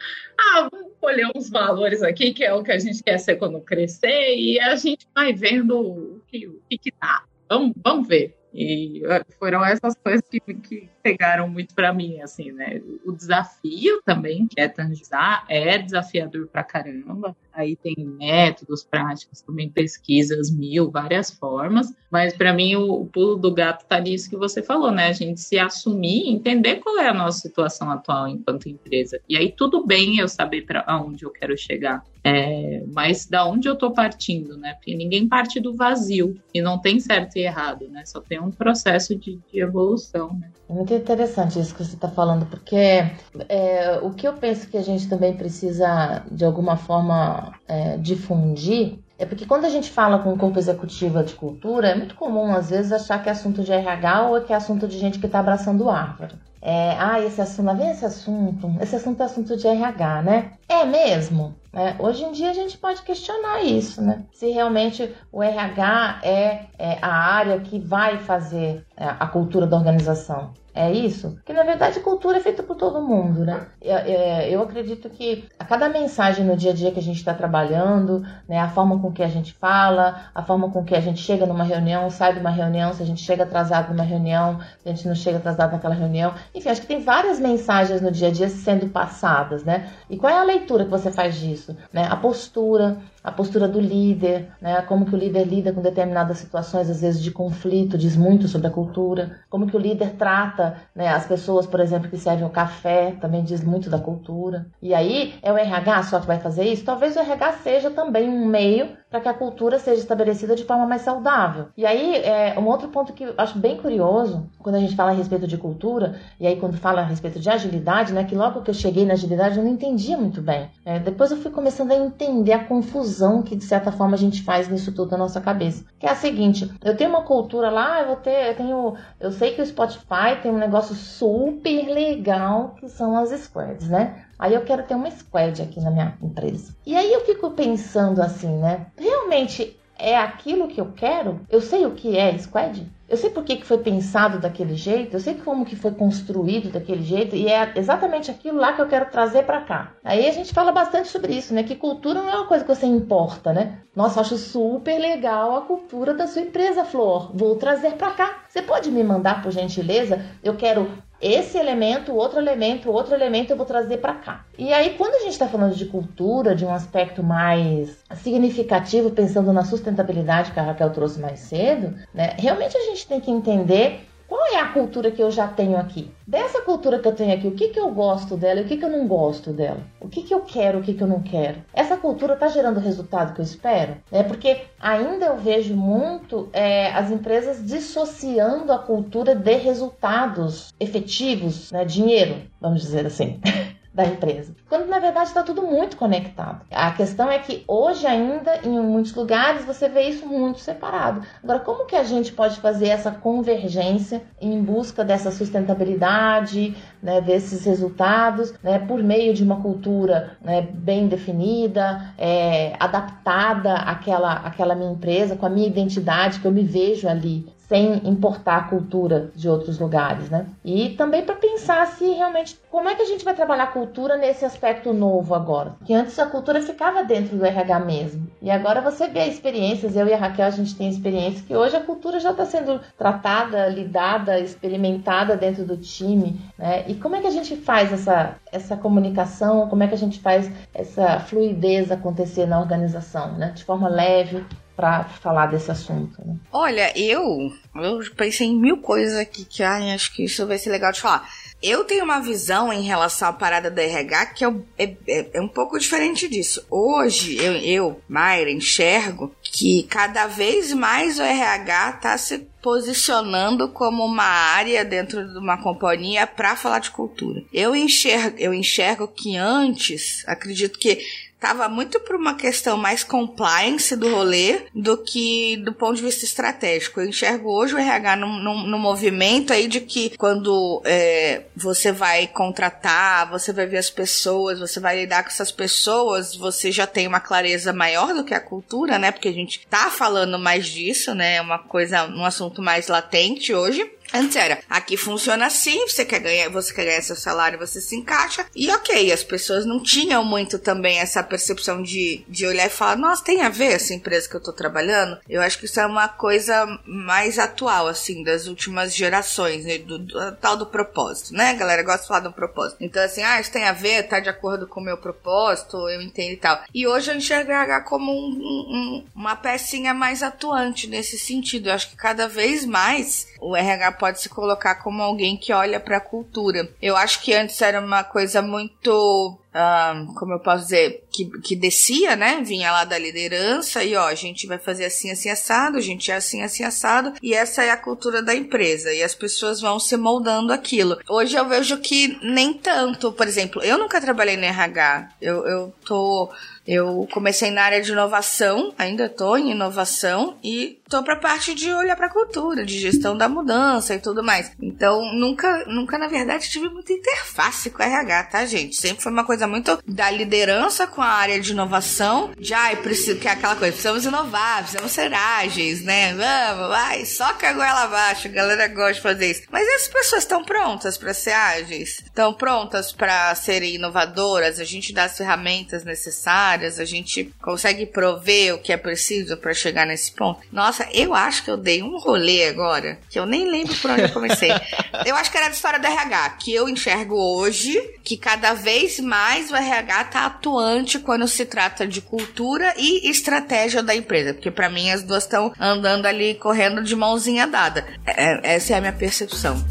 Ah, vamos colher uns valores aqui, que é o que a gente quer ser quando crescer, e a gente vai vendo o que, o que, dá. Vamos, vamos ver. E foram essas coisas que, que pegaram muito para mim, assim, né? O desafio também, que é tangizar, é desafiador para caramba aí tem métodos práticos, também pesquisas mil, várias formas, mas para mim o, o, pulo do gato está nisso que você falou, né? A gente se assumir, entender qual é a nossa situação atual enquanto empresa. E aí tudo bem eu saber para onde eu quero chegar. É, mas da onde eu estou partindo, né? Porque ninguém parte do vazio e não tem certo e errado, né? Só tem um processo de, de evolução, né? É muito interessante isso que você está falando, porque é, o que eu penso que a gente também precisa, de alguma forma, é, difundir é porque quando a gente fala com o corpo executivo de cultura, é muito comum às vezes achar que é assunto de RH ou que é assunto de gente que está abraçando árvore. É, ah, esse assunto, lá vem esse assunto, esse assunto é assunto de RH, né? É mesmo? É, hoje em dia a gente pode questionar isso, né? Se realmente o RH é, é a área que vai fazer é, a cultura da organização. É isso? Porque na verdade cultura é feita por todo mundo, né? É, eu acredito que a cada mensagem no dia a dia que a gente está trabalhando, né, a forma com que a gente fala, a forma com que a gente chega numa reunião, sai de uma reunião, se a gente chega atrasado numa reunião, se a gente não chega atrasado naquela reunião. Enfim, acho que tem várias mensagens no dia a dia sendo passadas, né? E qual é a leitura que você faz disso? Né? A postura, a postura do líder, né? como que o líder lida com determinadas situações, às vezes de conflito, diz muito sobre a cultura, como que o líder trata né? As pessoas, por exemplo, que servem o café também diz muito da cultura. E aí, é o RH só que vai fazer isso? Talvez o RH seja também um meio para que a cultura seja estabelecida de forma mais saudável. E aí, é, um outro ponto que eu acho bem curioso, quando a gente fala a respeito de cultura, e aí quando fala a respeito de agilidade, né, que logo que eu cheguei na agilidade eu não entendia muito bem. É, depois eu fui começando a entender a confusão que, de certa forma, a gente faz nisso tudo na nossa cabeça. Que é a seguinte, eu tenho uma cultura lá, eu vou ter, eu tenho, eu sei que o Spotify tem um negócio super legal, que são as squads, né? Aí eu quero ter uma squad aqui na minha empresa. E aí eu fico pensando assim, né? Realmente é aquilo que eu quero? Eu sei o que é squad? Eu sei por que, que foi pensado daquele jeito, eu sei como que foi construído daquele jeito e é exatamente aquilo lá que eu quero trazer para cá. Aí a gente fala bastante sobre isso, né? Que cultura não é uma coisa que você importa, né? Nossa, acho super legal a cultura da sua empresa, Flor. Vou trazer para cá. Você pode me mandar, por gentileza? Eu quero esse elemento, outro elemento, outro elemento eu vou trazer para cá. E aí, quando a gente está falando de cultura, de um aspecto mais significativo, pensando na sustentabilidade que a Raquel trouxe mais cedo, né? Realmente a gente tem que entender qual é a cultura que eu já tenho aqui? Dessa cultura que eu tenho aqui, o que, que eu gosto dela e o que, que eu não gosto dela? O que, que eu quero, o que, que eu não quero? Essa cultura está gerando o resultado que eu espero? É porque ainda eu vejo muito é, as empresas dissociando a cultura de resultados efetivos, né? dinheiro, vamos dizer assim. da empresa. Quando na verdade está tudo muito conectado. A questão é que hoje ainda em muitos lugares você vê isso muito separado. Agora, como que a gente pode fazer essa convergência em busca dessa sustentabilidade, né, desses resultados, né, por meio de uma cultura né, bem definida, é, adaptada àquela, àquela minha empresa, com a minha identidade que eu me vejo ali, sem importar a cultura de outros lugares, né? E também para pensar se realmente como é que a gente vai trabalhar a cultura nesse aspecto novo agora? Que antes a cultura ficava dentro do RH mesmo. E agora você vê experiências, eu e a Raquel a gente tem experiências que hoje a cultura já está sendo tratada, lidada, experimentada dentro do time, né? E como é que a gente faz essa essa comunicação, como é que a gente faz essa fluidez acontecer na organização, né? De forma leve, para falar desse assunto. Né? Olha, eu, eu pensei em mil coisas aqui que ai, acho que isso vai ser legal de falar. Eu tenho uma visão em relação à parada do RH que é, é, é um pouco diferente disso. Hoje, eu, eu, Mayra, enxergo que cada vez mais o RH está se posicionando como uma área dentro de uma companhia para falar de cultura. Eu enxergo, eu enxergo que antes, acredito que tava muito por uma questão mais compliance do rolê do que do ponto de vista estratégico. Eu enxergo hoje o RH no movimento aí de que quando é, você vai contratar, você vai ver as pessoas, você vai lidar com essas pessoas, você já tem uma clareza maior do que a cultura, né? Porque a gente tá falando mais disso, né? É uma coisa, um assunto mais latente hoje. Antes era, aqui funciona assim, você quer ganhar, você quer ganhar seu salário, você se encaixa. E ok, as pessoas não tinham muito também essa percepção de, de olhar e falar, nossa, tem a ver essa empresa que eu tô trabalhando? Eu acho que isso é uma coisa mais atual, assim, das últimas gerações, né? do, do, tal do propósito, né? A galera gosta de falar do propósito. Então, assim, ah, isso tem a ver, tá de acordo com o meu propósito, eu entendo e tal. E hoje eu enxergo RH como um, um, uma pecinha mais atuante nesse sentido. Eu acho que cada vez mais o RH pode se colocar como alguém que olha para a cultura. Eu acho que antes era uma coisa muito Uh, como eu posso dizer, que, que descia, né? Vinha lá da liderança e ó, a gente vai fazer assim, assim, assado, a gente é assim, assim, assado, e essa é a cultura da empresa, e as pessoas vão se moldando aquilo. Hoje eu vejo que nem tanto, por exemplo, eu nunca trabalhei no RH, eu, eu tô eu comecei na área de inovação, ainda estou em inovação e estou para a parte de olhar para a cultura, de gestão da mudança e tudo mais. Então, nunca, nunca na verdade tive muita interface com RH, tá, gente? Sempre foi uma coisa muito da liderança com a área de inovação, de ai, preciso, que é aquela coisa, precisamos inovar, precisamos ser ágeis, né? Vamos, vai, que a goela abaixo, a galera gosta de fazer isso. Mas as pessoas estão prontas para ser ágeis? Estão prontas para serem inovadoras? A gente dá as ferramentas necessárias? Áreas, a gente consegue prover o que é preciso para chegar nesse ponto. Nossa, eu acho que eu dei um rolê agora, que eu nem lembro por onde eu comecei. eu acho que era da história do RH, que eu enxergo hoje que cada vez mais o RH tá atuante quando se trata de cultura e estratégia da empresa, porque para mim as duas estão andando ali correndo de mãozinha dada. É, essa é a minha percepção.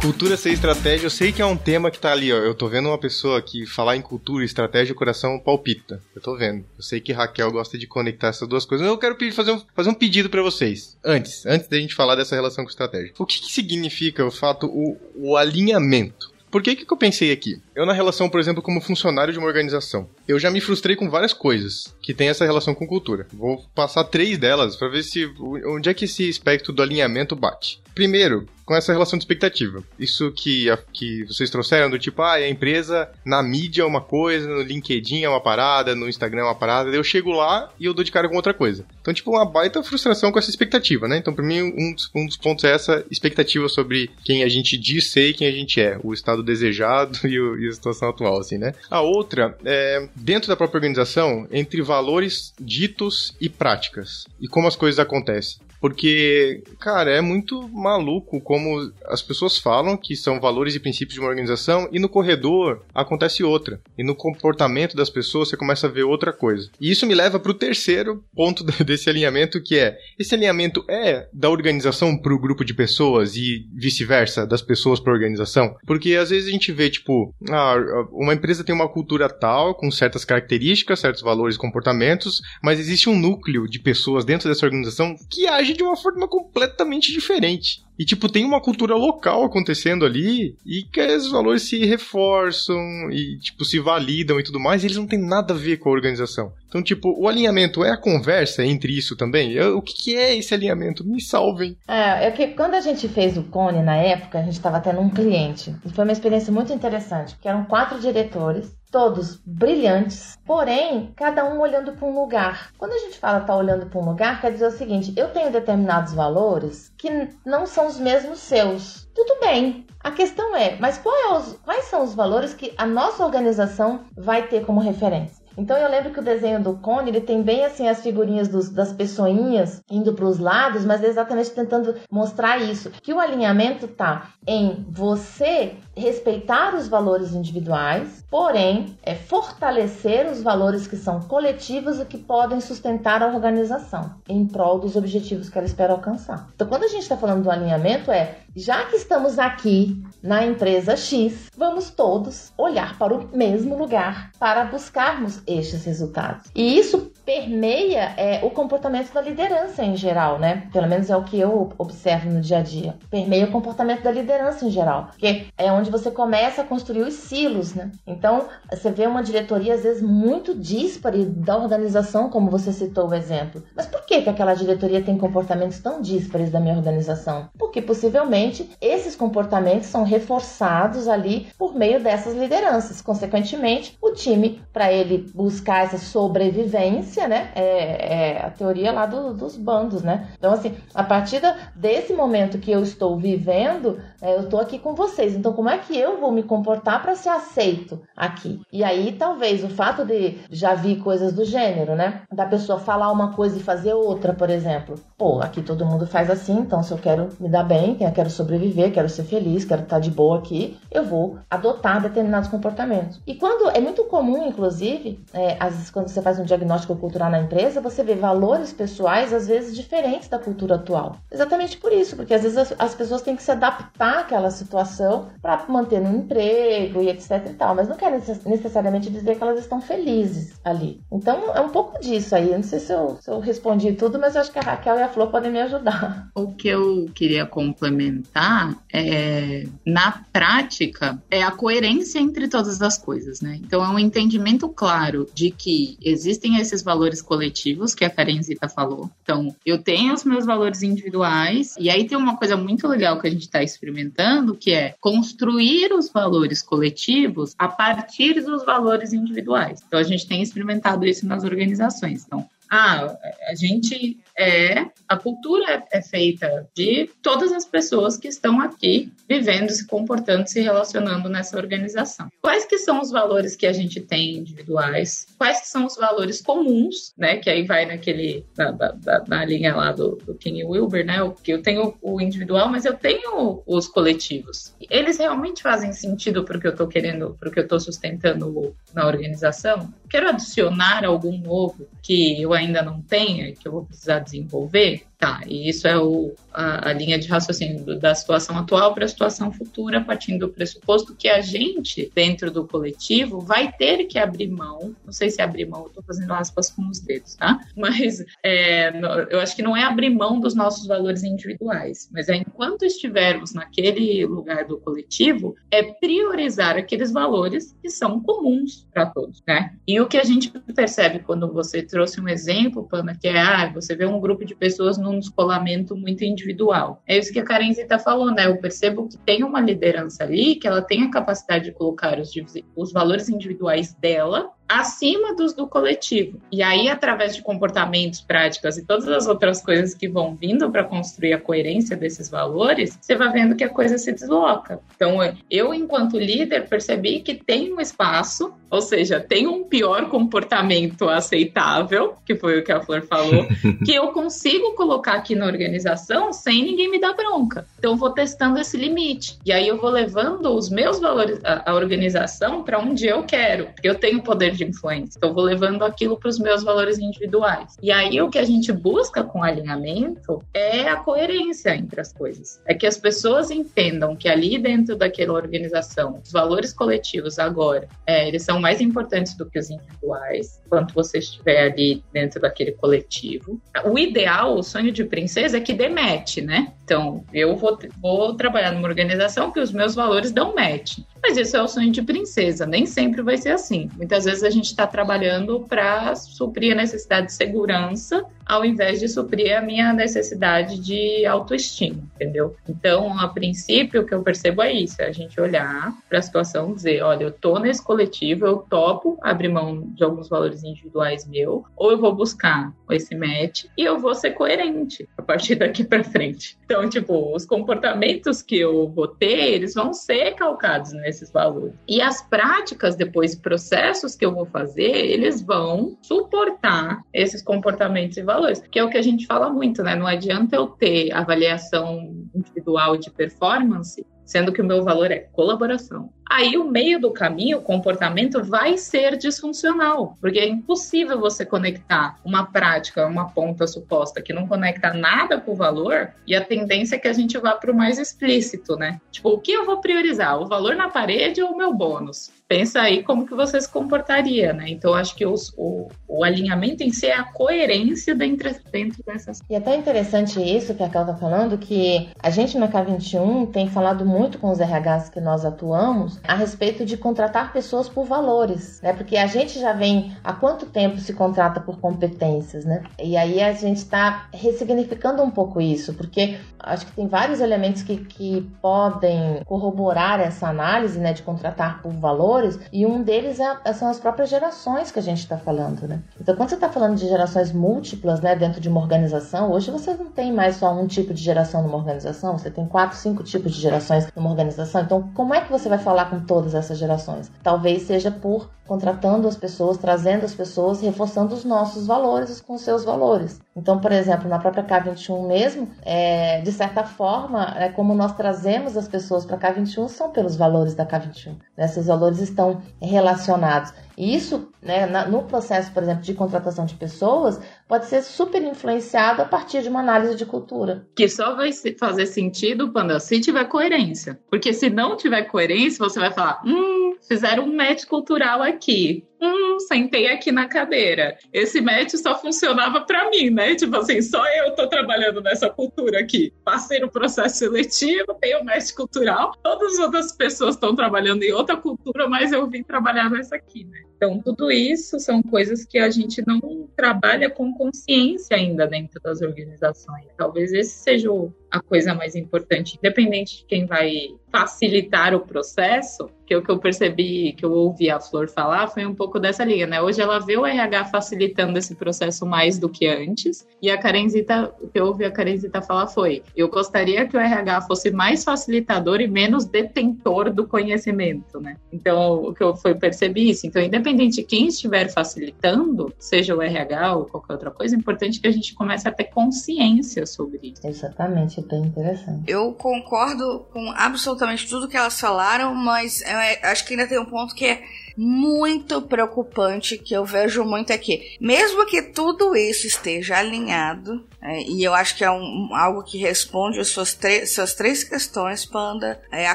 Cultura ser estratégia, eu sei que é um tema que tá ali, ó. Eu tô vendo uma pessoa que falar em cultura e estratégia, coração palpita. Eu tô vendo. Eu sei que Raquel gosta de conectar essas duas coisas. Eu quero fazer um, fazer um pedido para vocês. Antes, antes da gente falar dessa relação com estratégia. O que, que significa o fato, o, o alinhamento? Por que, que eu pensei aqui? Eu, na relação, por exemplo, como funcionário de uma organização, eu já me frustrei com várias coisas que tem essa relação com cultura. Vou passar três delas para ver se onde é que esse aspecto do alinhamento bate. Primeiro, com essa relação de expectativa. Isso que, a, que vocês trouxeram do tipo, ah, a empresa na mídia é uma coisa, no LinkedIn é uma parada, no Instagram é uma parada, eu chego lá e eu dou de cara com outra coisa. Então, tipo, uma baita frustração com essa expectativa, né? Então, pra mim, um dos, um dos pontos é essa expectativa sobre quem a gente diz ser e quem a gente é, o estado desejado e, o, e a situação atual, assim, né? A outra é, dentro da própria organização, entre valores ditos e práticas, e como as coisas acontecem. Porque, cara, é muito maluco como as pessoas falam que são valores e princípios de uma organização e no corredor acontece outra. E no comportamento das pessoas você começa a ver outra coisa. E isso me leva para o terceiro ponto desse alinhamento, que é: esse alinhamento é da organização para o grupo de pessoas e vice-versa, das pessoas para a organização? Porque às vezes a gente vê, tipo, ah, uma empresa tem uma cultura tal, com certas características, certos valores e comportamentos, mas existe um núcleo de pessoas dentro dessa organização que age de uma forma completamente diferente. E, tipo, tem uma cultura local acontecendo ali e que os valores se reforçam e, tipo, se validam e tudo mais, e eles não têm nada a ver com a organização. Então, tipo, o alinhamento é a conversa entre isso também? O que é esse alinhamento? Me salvem. É, é que quando a gente fez o Cone na época, a gente estava tendo um cliente. E foi uma experiência muito interessante, porque eram quatro diretores todos brilhantes, porém, cada um olhando para um lugar. Quando a gente fala tá olhando para um lugar, quer dizer o seguinte: eu tenho determinados valores que não são os mesmos seus. Tudo bem. A questão é, mas é os, quais são os valores que a nossa organização vai ter como referência? Então eu lembro que o desenho do Cone, ele tem bem assim as figurinhas dos, das pessoinhas indo para os lados, mas exatamente tentando mostrar isso, que o alinhamento tá em você respeitar os valores individuais, porém é fortalecer os valores que são coletivos e que podem sustentar a organização em prol dos objetivos que ela espera alcançar. Então quando a gente está falando do alinhamento é já que estamos aqui na empresa X, vamos todos olhar para o mesmo lugar para buscarmos estes resultados. E isso permeia é, o comportamento da liderança em geral, né? Pelo menos é o que eu observo no dia a dia. Permeia o comportamento da liderança em geral, porque é onde você começa a construir os silos, né? Então, você vê uma diretoria às vezes muito díspare da organização, como você citou o exemplo. Mas por que, que aquela diretoria tem comportamentos tão díspares da minha organização? Porque possivelmente esses comportamentos são reforçados ali por meio dessas lideranças. Consequentemente, o time, para ele buscar essa sobrevivência, né? É, é a teoria lá do, dos bandos, né? Então, assim, a partir desse momento que eu estou vivendo, é, eu estou aqui com vocês. Então, como é que eu vou me comportar para ser aceito aqui? E aí, talvez, o fato de já vi coisas do gênero, né? Da pessoa falar uma coisa e fazer outra, por exemplo. Pô, aqui todo mundo faz assim, então se eu quero me dar bem, eu quero sobreviver, quero ser feliz, quero estar de boa aqui, eu vou adotar determinados comportamentos. E quando é muito comum, inclusive, é, às vezes quando você faz um diagnóstico cultural na empresa, você vê valores pessoais às vezes diferentes da cultura atual. Exatamente por isso, porque às vezes as, as pessoas têm que se adaptar àquela situação para manter no emprego e etc e tal, mas não quer necessariamente dizer que elas estão felizes ali. Então é um pouco disso aí. Eu não sei se eu, se eu respondi tudo, mas eu acho que a Raquel e a Flor podem me ajudar. O que eu queria complementar é, na prática, é a coerência entre todas as coisas, né? Então é um entendimento claro de que existem esses valores coletivos que a Karenzita falou. Então, eu tenho os meus valores individuais, e aí tem uma coisa muito legal que a gente está experimentando, que é construir os valores coletivos a partir dos valores individuais. Então, a gente tem experimentado isso nas organizações. Então, ah, a gente é a cultura é feita de todas as pessoas que estão aqui vivendo, se comportando, se relacionando nessa organização. Quais que são os valores que a gente tem individuais? Quais que são os valores comuns, né? Que aí vai naquele na, na, na linha lá do, do King Wilber, né? Que eu tenho o individual, mas eu tenho os coletivos. Eles realmente fazem sentido para o que eu estou querendo, para o que eu estou sustentando na organização? Quero adicionar algum novo que eu ainda não tenha, que eu vou precisar desenvolver? Tá, e isso é o, a, a linha de raciocínio da situação atual para a situação futura, partindo do pressuposto que a gente, dentro do coletivo, vai ter que abrir mão. Não sei se abrir mão, eu estou fazendo aspas com os dedos, tá? Mas é, eu acho que não é abrir mão dos nossos valores individuais, mas é enquanto estivermos naquele lugar do coletivo, é priorizar aqueles valores que são comuns para todos, né? E o que a gente percebe quando você trouxe um exemplo, Pana, que é ah, você vê um grupo de pessoas no num descolamento muito individual. É isso que a Karen está falando, né? Eu percebo que tem uma liderança ali, que ela tem a capacidade de colocar os, os valores individuais dela acima dos do coletivo. E aí, através de comportamentos, práticas e todas as outras coisas que vão vindo para construir a coerência desses valores, você vai vendo que a coisa se desloca. Então, eu, enquanto líder, percebi que tem um espaço, ou seja, tem um pior comportamento aceitável, que foi o que a Flor falou, que eu consigo colocar aqui na organização sem ninguém me dar bronca. Então, eu vou testando esse limite. E aí, eu vou levando os meus valores, a, a organização, para onde eu quero. Porque eu tenho poder de influência. Então, eu vou levando aquilo para os meus valores individuais. E aí, o que a gente busca com alinhamento é a coerência entre as coisas. É que as pessoas entendam que ali dentro daquela organização, os valores coletivos agora, é, eles são mais importantes do que os individuais, enquanto você estiver ali dentro daquele coletivo. O ideal, o sonho de princesa é que demete, né? Então, eu vou, vou trabalhar numa organização que os meus valores dão match. Mas isso é o sonho de princesa, nem sempre vai ser assim. Muitas vezes a gente está trabalhando para suprir a necessidade de segurança, ao invés de suprir a minha necessidade de autoestima, entendeu? Então, a princípio, o que eu percebo é isso: é a gente olhar para a situação dizer, olha, eu tô nesse coletivo, eu topo abrir mão de alguns valores individuais meu, ou eu vou buscar esse match e eu vou ser coerente a partir daqui para frente. Então, tipo, os comportamentos que eu vou ter, eles vão ser calcados nesses valores. E as práticas depois, processos que eu vou fazer, eles vão suportar esses comportamentos e valores, que é o que a gente fala muito, né? Não adianta eu ter avaliação individual de performance sendo que o meu valor é colaboração. Aí o meio do caminho, o comportamento vai ser disfuncional, porque é impossível você conectar uma prática, uma ponta suposta que não conecta nada com o valor, e a tendência é que a gente vá para o mais explícito, né? Tipo, o que eu vou priorizar? O valor na parede ou o meu bônus? Pensa aí como que você se comportaria, né? Então, acho que os, o, o alinhamento em si é a coerência dentro, dentro dessas... E é até interessante isso que a Cal tá falando, que a gente na K21 tem falado muito com os RHs que nós atuamos a respeito de contratar pessoas por valores, né? Porque a gente já vem há quanto tempo se contrata por competências, né? E aí a gente está ressignificando um pouco isso, porque acho que tem vários elementos que, que podem corroborar essa análise, né, de contratar por valores, e um deles é, são as próprias gerações que a gente está falando, né? Então, quando você está falando de gerações múltiplas, né, dentro de uma organização, hoje você não tem mais só um tipo de geração numa organização, você tem quatro, cinco tipos de gerações numa organização. Então, como é que você vai falar com todas essas gerações? Talvez seja por contratando as pessoas, trazendo as pessoas, reforçando os nossos valores com os seus valores. Então, por exemplo, na própria K21 mesmo, é, de certa forma, é, como nós trazemos as pessoas para a K21 são pelos valores da K21. Né? Esses valores estão relacionados. E isso, né, na, no processo, por exemplo, de contratação de pessoas, pode ser super influenciado a partir de uma análise de cultura. Que só vai fazer sentido, Panda, se tiver coerência. Porque se não tiver coerência, você vai falar, hum, fizeram um match cultural aqui hum, sentei aqui na cadeira. Esse match só funcionava para mim, né? Tipo assim, só eu tô trabalhando nessa cultura aqui. Passei no processo seletivo, tenho match cultural, todas as outras pessoas estão trabalhando em outra cultura, mas eu vim trabalhar nessa aqui, né? Então, tudo isso são coisas que a gente não trabalha com consciência ainda dentro das organizações. Talvez esse seja a coisa mais importante, independente de quem vai facilitar o processo, que o que eu percebi, que eu ouvi a Flor falar, foi um pouco dessa linha, né? Hoje ela vê o RH facilitando esse processo mais do que antes, e a Karenzita, o que eu ouvi a Karenzita falar foi: eu gostaria que o RH fosse mais facilitador e menos detentor do conhecimento, né? Então, o que eu foi percebi isso. Então, independente de quem estiver facilitando, seja o RH ou qualquer outra coisa, é importante que a gente comece a ter consciência sobre isso. Exatamente, é bem interessante. Eu concordo com absolutamente tudo que elas falaram, mas é, acho que ainda tem um ponto que é muito preocupante que eu vejo muito aqui. Mesmo que tudo isso esteja alinhado, É, e eu acho que é um, algo que responde as suas, suas três questões, Panda, é a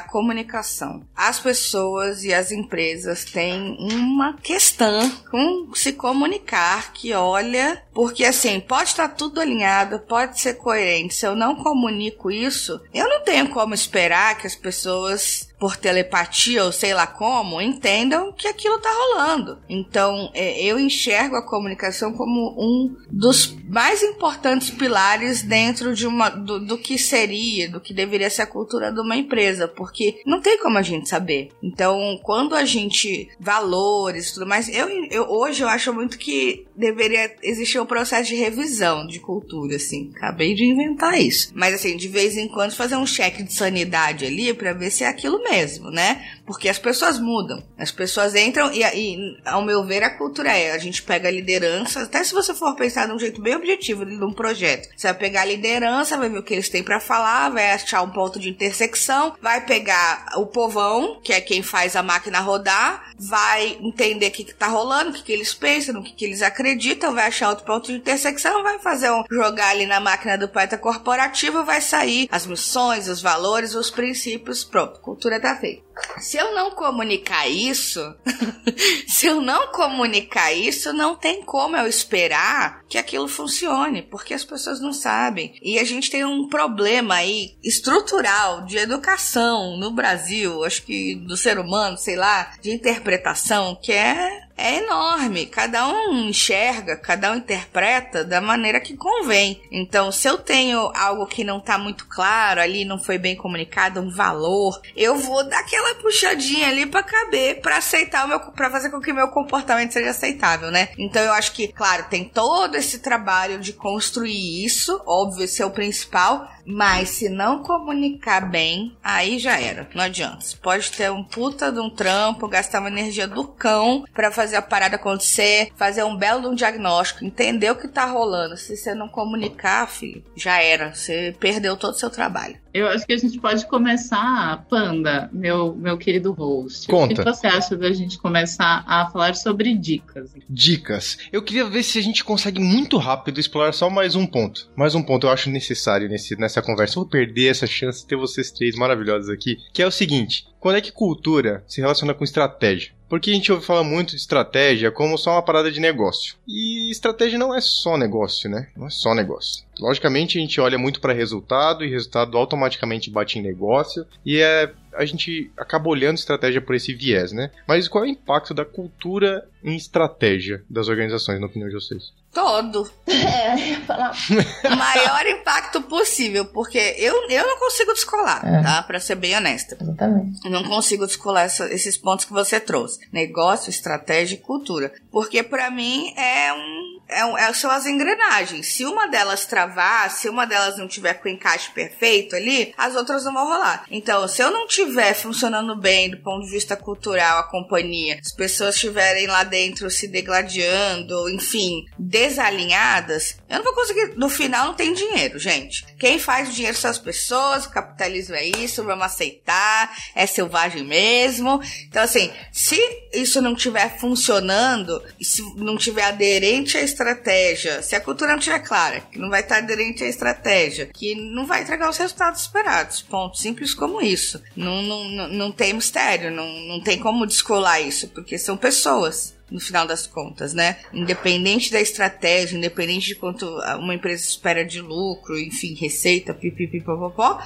comunicação. As pessoas e as empresas têm uma questão com se comunicar que olha, porque assim, pode estar tudo alinhado, pode ser coerente. Se eu não comunico isso, eu não tenho como esperar que as pessoas por telepatia ou sei lá como, entendam que aquilo tá rolando. Então, é, eu enxergo a comunicação como um dos mais importantes pilares dentro de uma do, do, que seria, do que deveria ser a cultura de uma empresa, porque não tem como a gente saber. Então, quando a gente valores, tudo mais, eu, eu hoje eu acho muito que deveria existir um processo de revisão de cultura, assim. Acabei de inventar isso. Mas assim, de vez em quando fazer um cheque de sanidade ali para ver se é aquilo mesmo, né? Porque as pessoas mudam. As pessoas entram e, e, ao meu ver, a cultura é: a gente pega a liderança, até se você for pensar de um jeito bem objetivo de um projeto. Você vai pegar a liderança, vai ver o que eles têm para falar, vai achar um ponto de intersecção, vai pegar o povão, que é quem faz a máquina rodar, vai entender o que, que tá rolando, o que, que eles pensam, no que, que eles acreditam, vai achar outro ponto de intersecção, vai fazer um jogar ali na máquina do poeta corporativo, vai sair as missões, os valores, os princípios, pronto, cultura tá feita. Se eu não comunicar isso, se eu não comunicar isso, não tem como eu esperar que aquilo funcione, porque as pessoas não sabem. E a gente tem um problema aí estrutural de educação no Brasil, acho que do ser humano, sei lá, de interpretação, que é é enorme. Cada um enxerga, cada um interpreta da maneira que convém. Então, se eu tenho algo que não tá muito claro ali, não foi bem comunicado, um valor, eu vou dar aquela puxadinha ali para caber, para aceitar o meu, para fazer com que meu comportamento seja aceitável, né? Então, eu acho que, claro, tem todo esse trabalho de construir isso, óbvio, esse é o principal, mas se não comunicar bem, aí já era. Não adianta. Você pode ter um puta de um trampo, gastar uma energia do cão para fazer a parada acontecer, fazer um belo de um diagnóstico, entender o que tá rolando. Se você não comunicar, filho, já era. Você perdeu todo o seu trabalho. Eu acho que a gente pode começar, Panda, meu, meu querido host. Conta. O que você acha da gente começar a falar sobre dicas? Dicas. Eu queria ver se a gente consegue muito rápido explorar só mais um ponto. Mais um ponto eu acho necessário nesse, nessa conversa. Eu vou perder essa chance de ter vocês três maravilhosos aqui. Que é o seguinte: quando é que cultura se relaciona com estratégia? Porque a gente ouve falar muito de estratégia como só uma parada de negócio. E estratégia não é só negócio, né? Não é só negócio. Logicamente a gente olha muito para resultado e resultado automaticamente bate em negócio e é a gente acaba olhando estratégia por esse viés, né? Mas qual é o impacto da cultura em estratégia das organizações, na opinião de vocês? Todo. É, eu ia falar. o maior impacto possível, porque eu, eu não consigo descolar, É. tá? Pra ser bem honesta. Exatamente. Eu não consigo descolar essa- esses pontos que você trouxe. Negócio, estratégia e cultura. Porque pra mim é um, é um- é- são as engrenagens. Se uma delas travar, se uma delas não tiver com o encaixe perfeito ali, as outras não vão rolar. Então, se eu não tiver funcionando bem do ponto de vista cultural a companhia, as pessoas estiverem lá dentro se degladiando, enfim, desalinhadas, eu não vou conseguir. No final não tem dinheiro, gente. Quem faz o dinheiro são as pessoas, o capitalismo é isso, vamos aceitar, é selvagem mesmo. Então, assim, se isso não estiver funcionando, se não tiver aderente à estratégia, se a cultura não estiver clara, que não vai estar aderente à estratégia, que não vai entregar os resultados esperados. Ponto. Simples como isso. Não, não, não, não tem mistério, não, não tem como descolar isso, porque são pessoas no final das contas, né? Independente da estratégia, independente de quanto uma empresa espera de lucro, enfim, receita, pipipipopopó,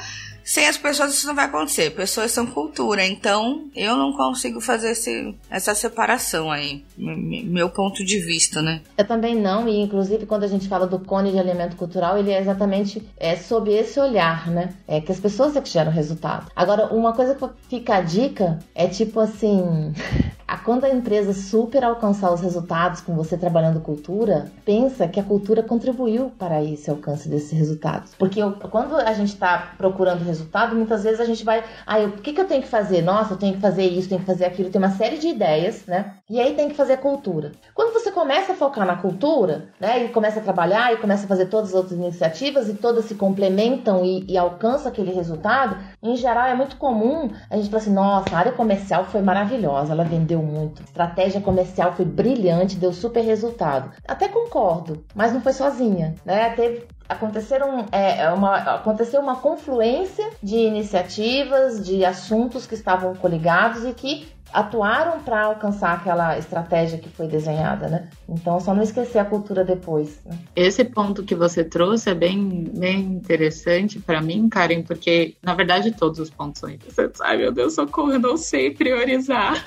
sem as pessoas isso não vai acontecer. Pessoas são cultura, então eu não consigo fazer esse, essa separação aí, meu ponto de vista, né? Eu também não, e inclusive quando a gente fala do cone de alimento cultural, ele é exatamente é, sob esse olhar, né? É que as pessoas é que geram resultado. Agora, uma coisa que fica a dica é tipo assim. Quando a empresa super alcançar os resultados com você trabalhando cultura, pensa que a cultura contribuiu para esse alcance desses resultados. Porque eu- quando a gente está procurando resultado, muitas vezes a gente vai, ah, eu- o que, que eu tenho que fazer? Nossa, eu tenho que fazer isso, tenho que fazer aquilo, tem uma série de ideias, né? E aí tem que fazer cultura. Quando você começa a focar na cultura, né, e começa a trabalhar e começa a fazer todas as outras iniciativas e todas se complementam e, e alcança aquele resultado, em geral é muito comum a gente falar assim: nossa, a área comercial foi maravilhosa, ela vendeu muito, a estratégia comercial foi brilhante, deu super resultado. Até concordo, mas não foi sozinha, né? Teve aconteceram é, é, uma, aconteceu uma confluência de iniciativas, de assuntos que estavam coligados e que atuaram para alcançar aquela estratégia que foi desenhada, né? Então, só não esquecer a cultura depois. Né? Esse ponto que você trouxe é bem, bem interessante para mim, Karen, porque na verdade todos os pontos são interessantes. Ai, meu Deus, socorro, eu não sei priorizar.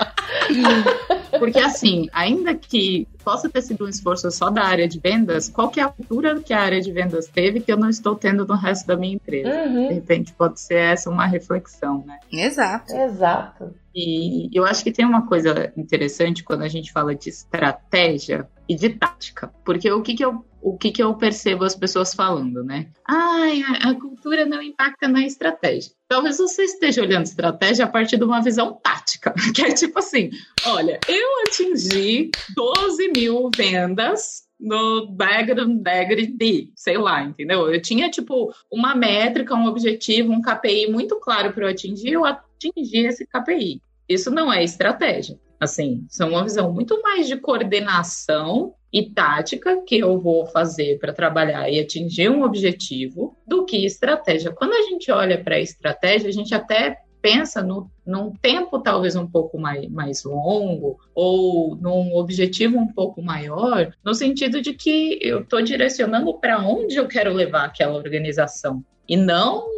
Porque assim, ainda que possa ter sido um esforço só da área de vendas, qual que é a cultura que a área de vendas teve que eu não estou tendo no resto da minha empresa? Uhum. De repente pode ser essa uma reflexão, né? Exato. Exato. E eu acho que tem uma coisa interessante quando a gente fala de estratégia e de tática, porque o que, que eu o que, que eu percebo as pessoas falando, né? Ai, a, cultura não impacta na estratégia. Talvez você esteja olhando estratégia a partir de uma visão tática, que é tipo assim: olha, eu atingi 12 mil vendas no background D, sei lá, entendeu? Eu tinha, tipo, uma métrica, um objetivo, um KPI muito claro para eu atingir, eu atingi esse KPI. Isso não é estratégia. Assim, são uma visão muito mais de coordenação e tática que eu vou fazer para trabalhar e atingir um objetivo do que estratégia. Quando a gente olha para a estratégia, a gente até pensa no, num tempo talvez um pouco mais, mais longo ou num objetivo um pouco maior, no sentido de que eu estou direcionando para onde eu quero levar aquela organização e não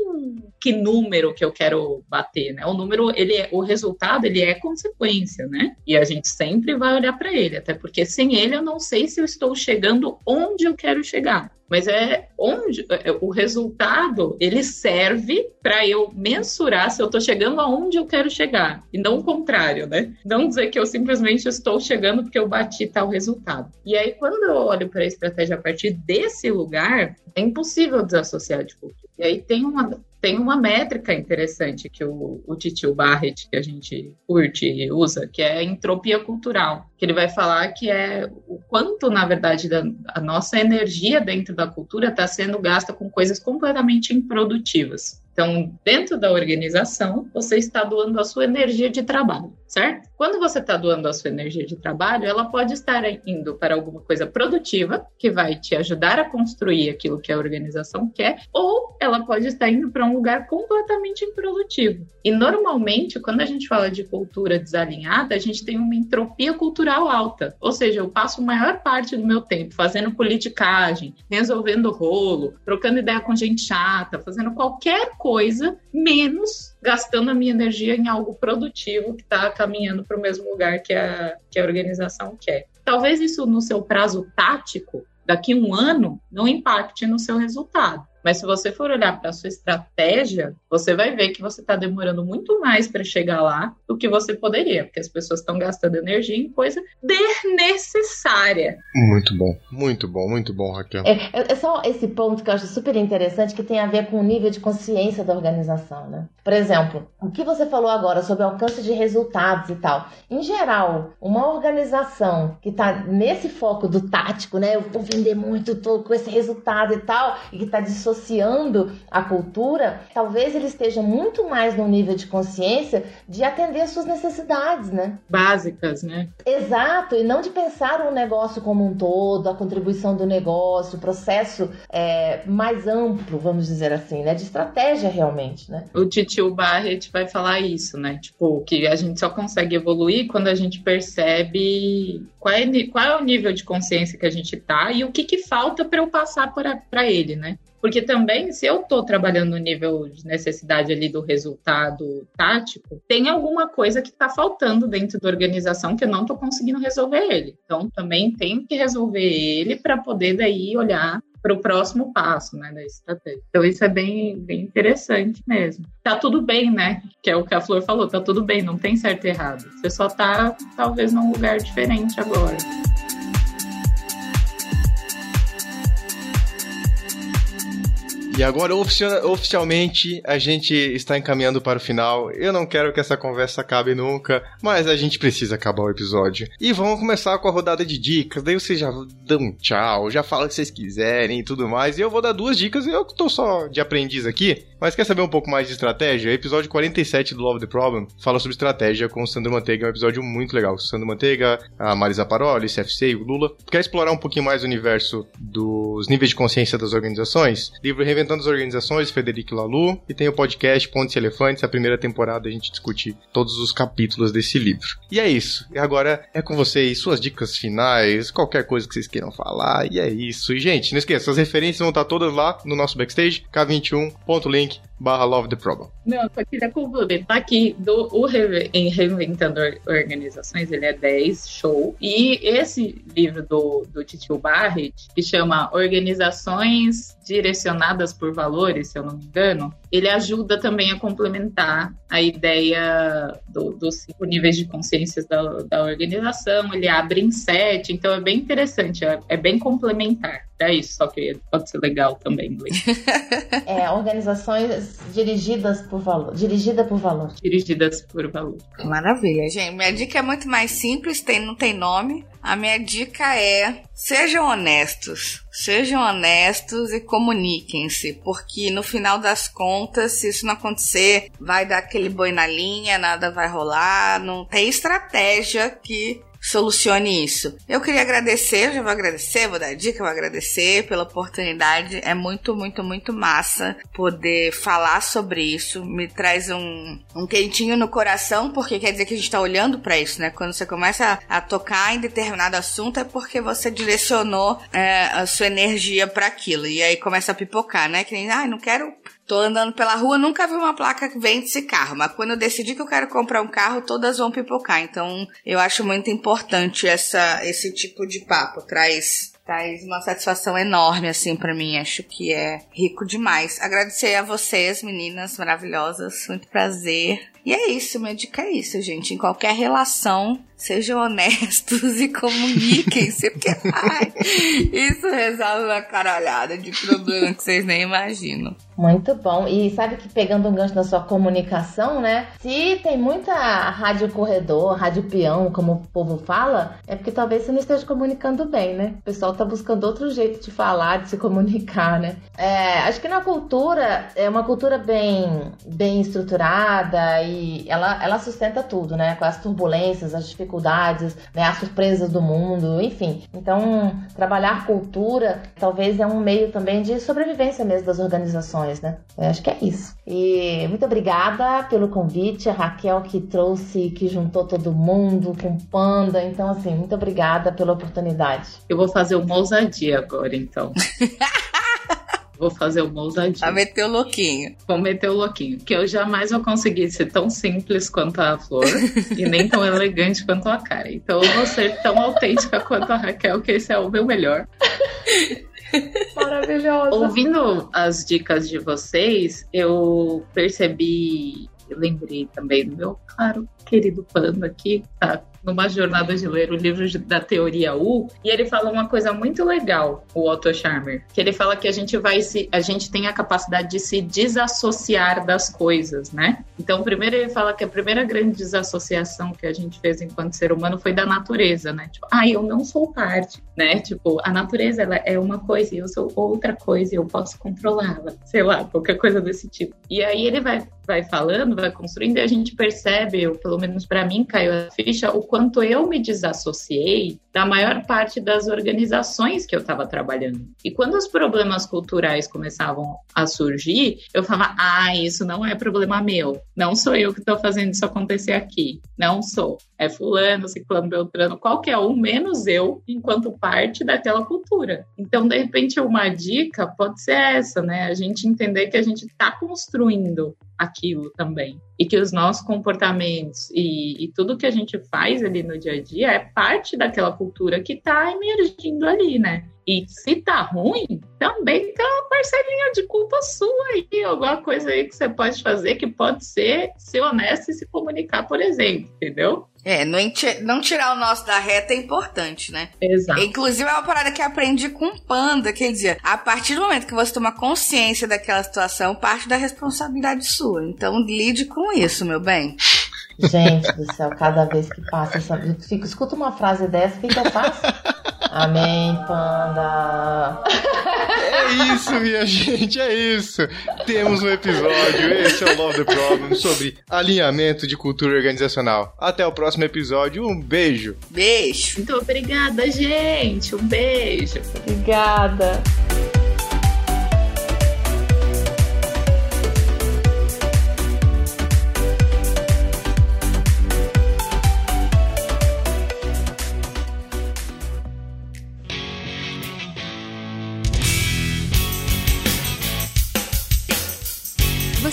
que número que eu quero bater, né? O número, ele é, o resultado, ele é consequência, né? E a gente sempre vai olhar para ele, até porque sem ele eu não sei se eu estou chegando onde eu quero chegar. Mas é onde é, o resultado ele serve para eu mensurar se eu estou chegando aonde eu quero chegar e não o contrário, né? Não dizer que eu simplesmente estou chegando porque eu bati tal resultado. E aí quando eu olho para a estratégia a partir desse lugar, é impossível desassociar de cultura. E aí tem uma tem uma métrica interessante que o, o Titio Barrett, que a gente curte e usa, que é a entropia cultural, que ele vai falar que é o quanto, na verdade, da, a nossa energia dentro da cultura está sendo gasta com coisas completamente improdutivas. Então, dentro da organização, você está doando a sua energia de trabalho, certo? Quando você está doando a sua energia de trabalho, ela pode estar indo para alguma coisa produtiva, que vai te ajudar a construir aquilo que a organização quer, ou ela pode estar indo para um lugar completamente improdutivo. E normalmente, quando a gente fala de cultura desalinhada, a gente tem uma entropia cultural alta. Ou seja, eu passo a maior parte do meu tempo fazendo politicagem, resolvendo rolo, trocando ideia com gente chata, fazendo qualquer coisa menos gastando a minha energia em algo produtivo que está caminhando para o mesmo lugar que a, que a organização quer. Talvez isso no seu prazo tático, daqui um ano, não impacte no seu resultado. Mas se você for olhar para a sua estratégia, você vai ver que você está demorando muito mais para chegar lá do que você poderia, porque as pessoas estão gastando energia em coisa desnecessária. Muito bom, muito bom, muito bom, Raquel. É, é, é só esse ponto que eu acho super interessante que tem a ver com o nível de consciência da organização, né? Por exemplo, o que você falou agora sobre alcance de resultados e tal. Em geral, uma organização que está nesse foco do tático, né? Eu vou vender muito, tô com esse resultado e tal, e que está dissociando a cultura, talvez ele esteja muito mais no nível de consciência de atender suas necessidades, né? Básicas, né? Exato, e não de pensar o negócio como um todo, a contribuição do negócio, o processo é, mais amplo, vamos dizer assim, né? De estratégia realmente, né? O Titio Barrett vai falar isso, né? Tipo, que a gente só consegue evoluir quando a gente percebe qual é, qual é o nível de consciência que a gente tá e o que, que falta para eu passar para ele, né? Porque também, se eu estou trabalhando no nível de necessidade ali do resultado tático, tem alguma coisa que está faltando dentro da organização que eu não estou conseguindo resolver ele. Então, também tenho que resolver ele para poder daí olhar para o próximo passo, né, da estratégia. Então isso é bem, bem interessante mesmo. Tá tudo bem, né? Que é o que a Flor falou, tá tudo bem, não tem certo e errado. Você só tá talvez num lugar diferente agora. E agora, oficialmente, a gente está encaminhando para o final. Eu não quero que essa conversa acabe nunca, mas a gente precisa acabar o episódio. E vamos começar com a rodada de dicas. Daí vocês já dão um tchau, já falam o que vocês quiserem e tudo mais. E eu vou dar duas dicas. Eu que tô só de aprendiz aqui. Mas quer saber um pouco mais de estratégia? Episódio 47 do Love the Problem fala sobre estratégia com o Sandro Manteiga. É um episódio muito legal. O Sandro Manteiga, a Marisa Paroli, CFC e o Lula. Quer explorar um pouquinho mais o universo dos níveis de consciência das organizações? Livro Reinventando as Organizações, Frederico Lalu. E tem o podcast Pontes e Elefantes. A primeira temporada a gente discute todos os capítulos desse livro. E é isso. E agora é com vocês, suas dicas finais, qualquer coisa que vocês queiram falar. E é isso. E, gente, não esqueça, as referências vão estar todas lá no nosso backstage, k21.link link barra Love the Problem. Não, só queria complementar que do, o em Reinventando Organizações, ele é 10, show. E esse livro do, do Titio Barrett, que chama Organizações Direcionadas por Valores, se eu não me engano, ele ajuda também a complementar a ideia do, dos cinco níveis de consciência da, da organização. Ele abre em sete, então é bem interessante, é, é bem complementar. É isso, só que pode ser legal também. é, organizações dirigidas por valor. Dirigida por valor. Dirigidas por valor. Maravilha, gente. Minha dica é muito mais simples, tem, não tem nome. A minha dica é: sejam honestos. Sejam honestos e comuniquem-se, porque no final das contas, se isso não acontecer, vai dar aquele boi na linha, nada vai rolar, não tem estratégia que solucione isso. Eu queria agradecer, já vou agradecer, vou dar dica, vou agradecer pela oportunidade. É muito, muito, muito massa poder falar sobre isso. Me traz um, um quentinho no coração, porque quer dizer que a gente está olhando para isso, né? Quando você começa a, a, tocar em determinado assunto, é porque você direcionou é, a sua energia para aquilo. E aí começa a pipocar, né? Que nem, ah, não quero Tô andando pela rua, nunca vi uma placa que vende esse carro, mas quando eu decidi que eu quero comprar um carro, todas vão pipocar. Então, eu acho muito importante essa, esse tipo de papo. Traz traz uma satisfação enorme, assim, para mim. Acho que é rico demais. Agradecer a vocês, meninas maravilhosas. Muito prazer. E é isso, minha dica é isso, gente. Em qualquer relação, sejam honestos e comuniquem-se, porque ai, isso resolve uma caralhada de problema que vocês nem imaginam. Muito bom. E sabe que pegando um gancho na sua comunicação, né? Se tem muita rádio corredor, rádio peão, como o povo fala, é porque talvez você não esteja comunicando bem, né? O pessoal tá buscando outro jeito de falar, de se comunicar, né? É, acho que na cultura, é uma cultura bem, bem estruturada e ela, ela sustenta tudo, né? Com as turbulências, as dificuldades, né? as surpresas do mundo, enfim. Então, trabalhar cultura talvez é um meio também de sobrevivência mesmo das organizações né? Eu acho que é isso. E muito obrigada pelo convite, a Raquel que trouxe, que juntou todo mundo com Panda. Então, assim, muito obrigada pela oportunidade. Eu vou fazer uma ousadia agora, então. Vou fazer uma ousadia. Vai meter o louquinho. Vou meter o louquinho. Que eu jamais vou conseguir ser tão simples quanto a Flor e nem tão elegante quanto a cara. Então eu vou ser tão autêntica quanto a Raquel, que esse é o meu melhor. Maravilhosa. Ouvindo as dicas de vocês, eu percebi, eu lembrei também do meu caro querido Panda aqui, tá numa jornada de ler o livro da teoria U, e ele fala uma coisa muito legal, o Otto Scharmer, que ele fala que a gente vai se a gente tem a capacidade de se desassociar das coisas, né? Então, primeiro ele fala que a primeira grande desassociação que a gente fez enquanto ser humano foi da natureza, né? Tipo, ah, eu não sou parte, né? Tipo, a natureza ela é uma coisa e eu sou outra coisa e eu posso controlá-la, sei lá, qualquer coisa desse tipo. E aí ele vai vai falando, vai construindo e a gente percebe, ou pelo menos para mim caiu a ficha, o quanto eu me desassociei da maior parte das organizações que eu estava trabalhando. E quando os problemas culturais começavam a surgir, eu falava: ah, isso não é problema meu. Não sou eu que estou fazendo isso acontecer aqui. Não sou. É Fulano, Ciclano, Beltrano, qualquer um, menos eu, enquanto parte daquela cultura. Então, de repente, uma dica pode ser essa, né? A gente entender que a gente está construindo aquilo também. E que os nossos comportamentos e, e, tudo que a gente faz ali no dia a dia é parte daquela cultura que está emergindo ali, né? E se tá ruim, também tem uma parcelinha de culpa sua aí, alguma coisa aí que você pode fazer que pode ser ser honesto e se comunicar, por exemplo, entendeu? É, não, não tirar o nosso da reta é importante, né? Exato. Inclusive, é uma parada que aprendi com o Panda, quer dizer, a partir do momento que você toma consciência daquela situação, parte da responsabilidade sua. Então, lide com isso, meu bem. Gente do céu, cada vez que passa essa. Eu fico, escuta uma frase dessa, o que, que eu faço? Amém, panda. É isso, minha gente, é isso. Temos um episódio, esse é o Love the Problem, sobre alinhamento de cultura organizacional. Até o próximo episódio, um beijo. Beijo. Muito obrigada, gente. Um beijo. Obrigada.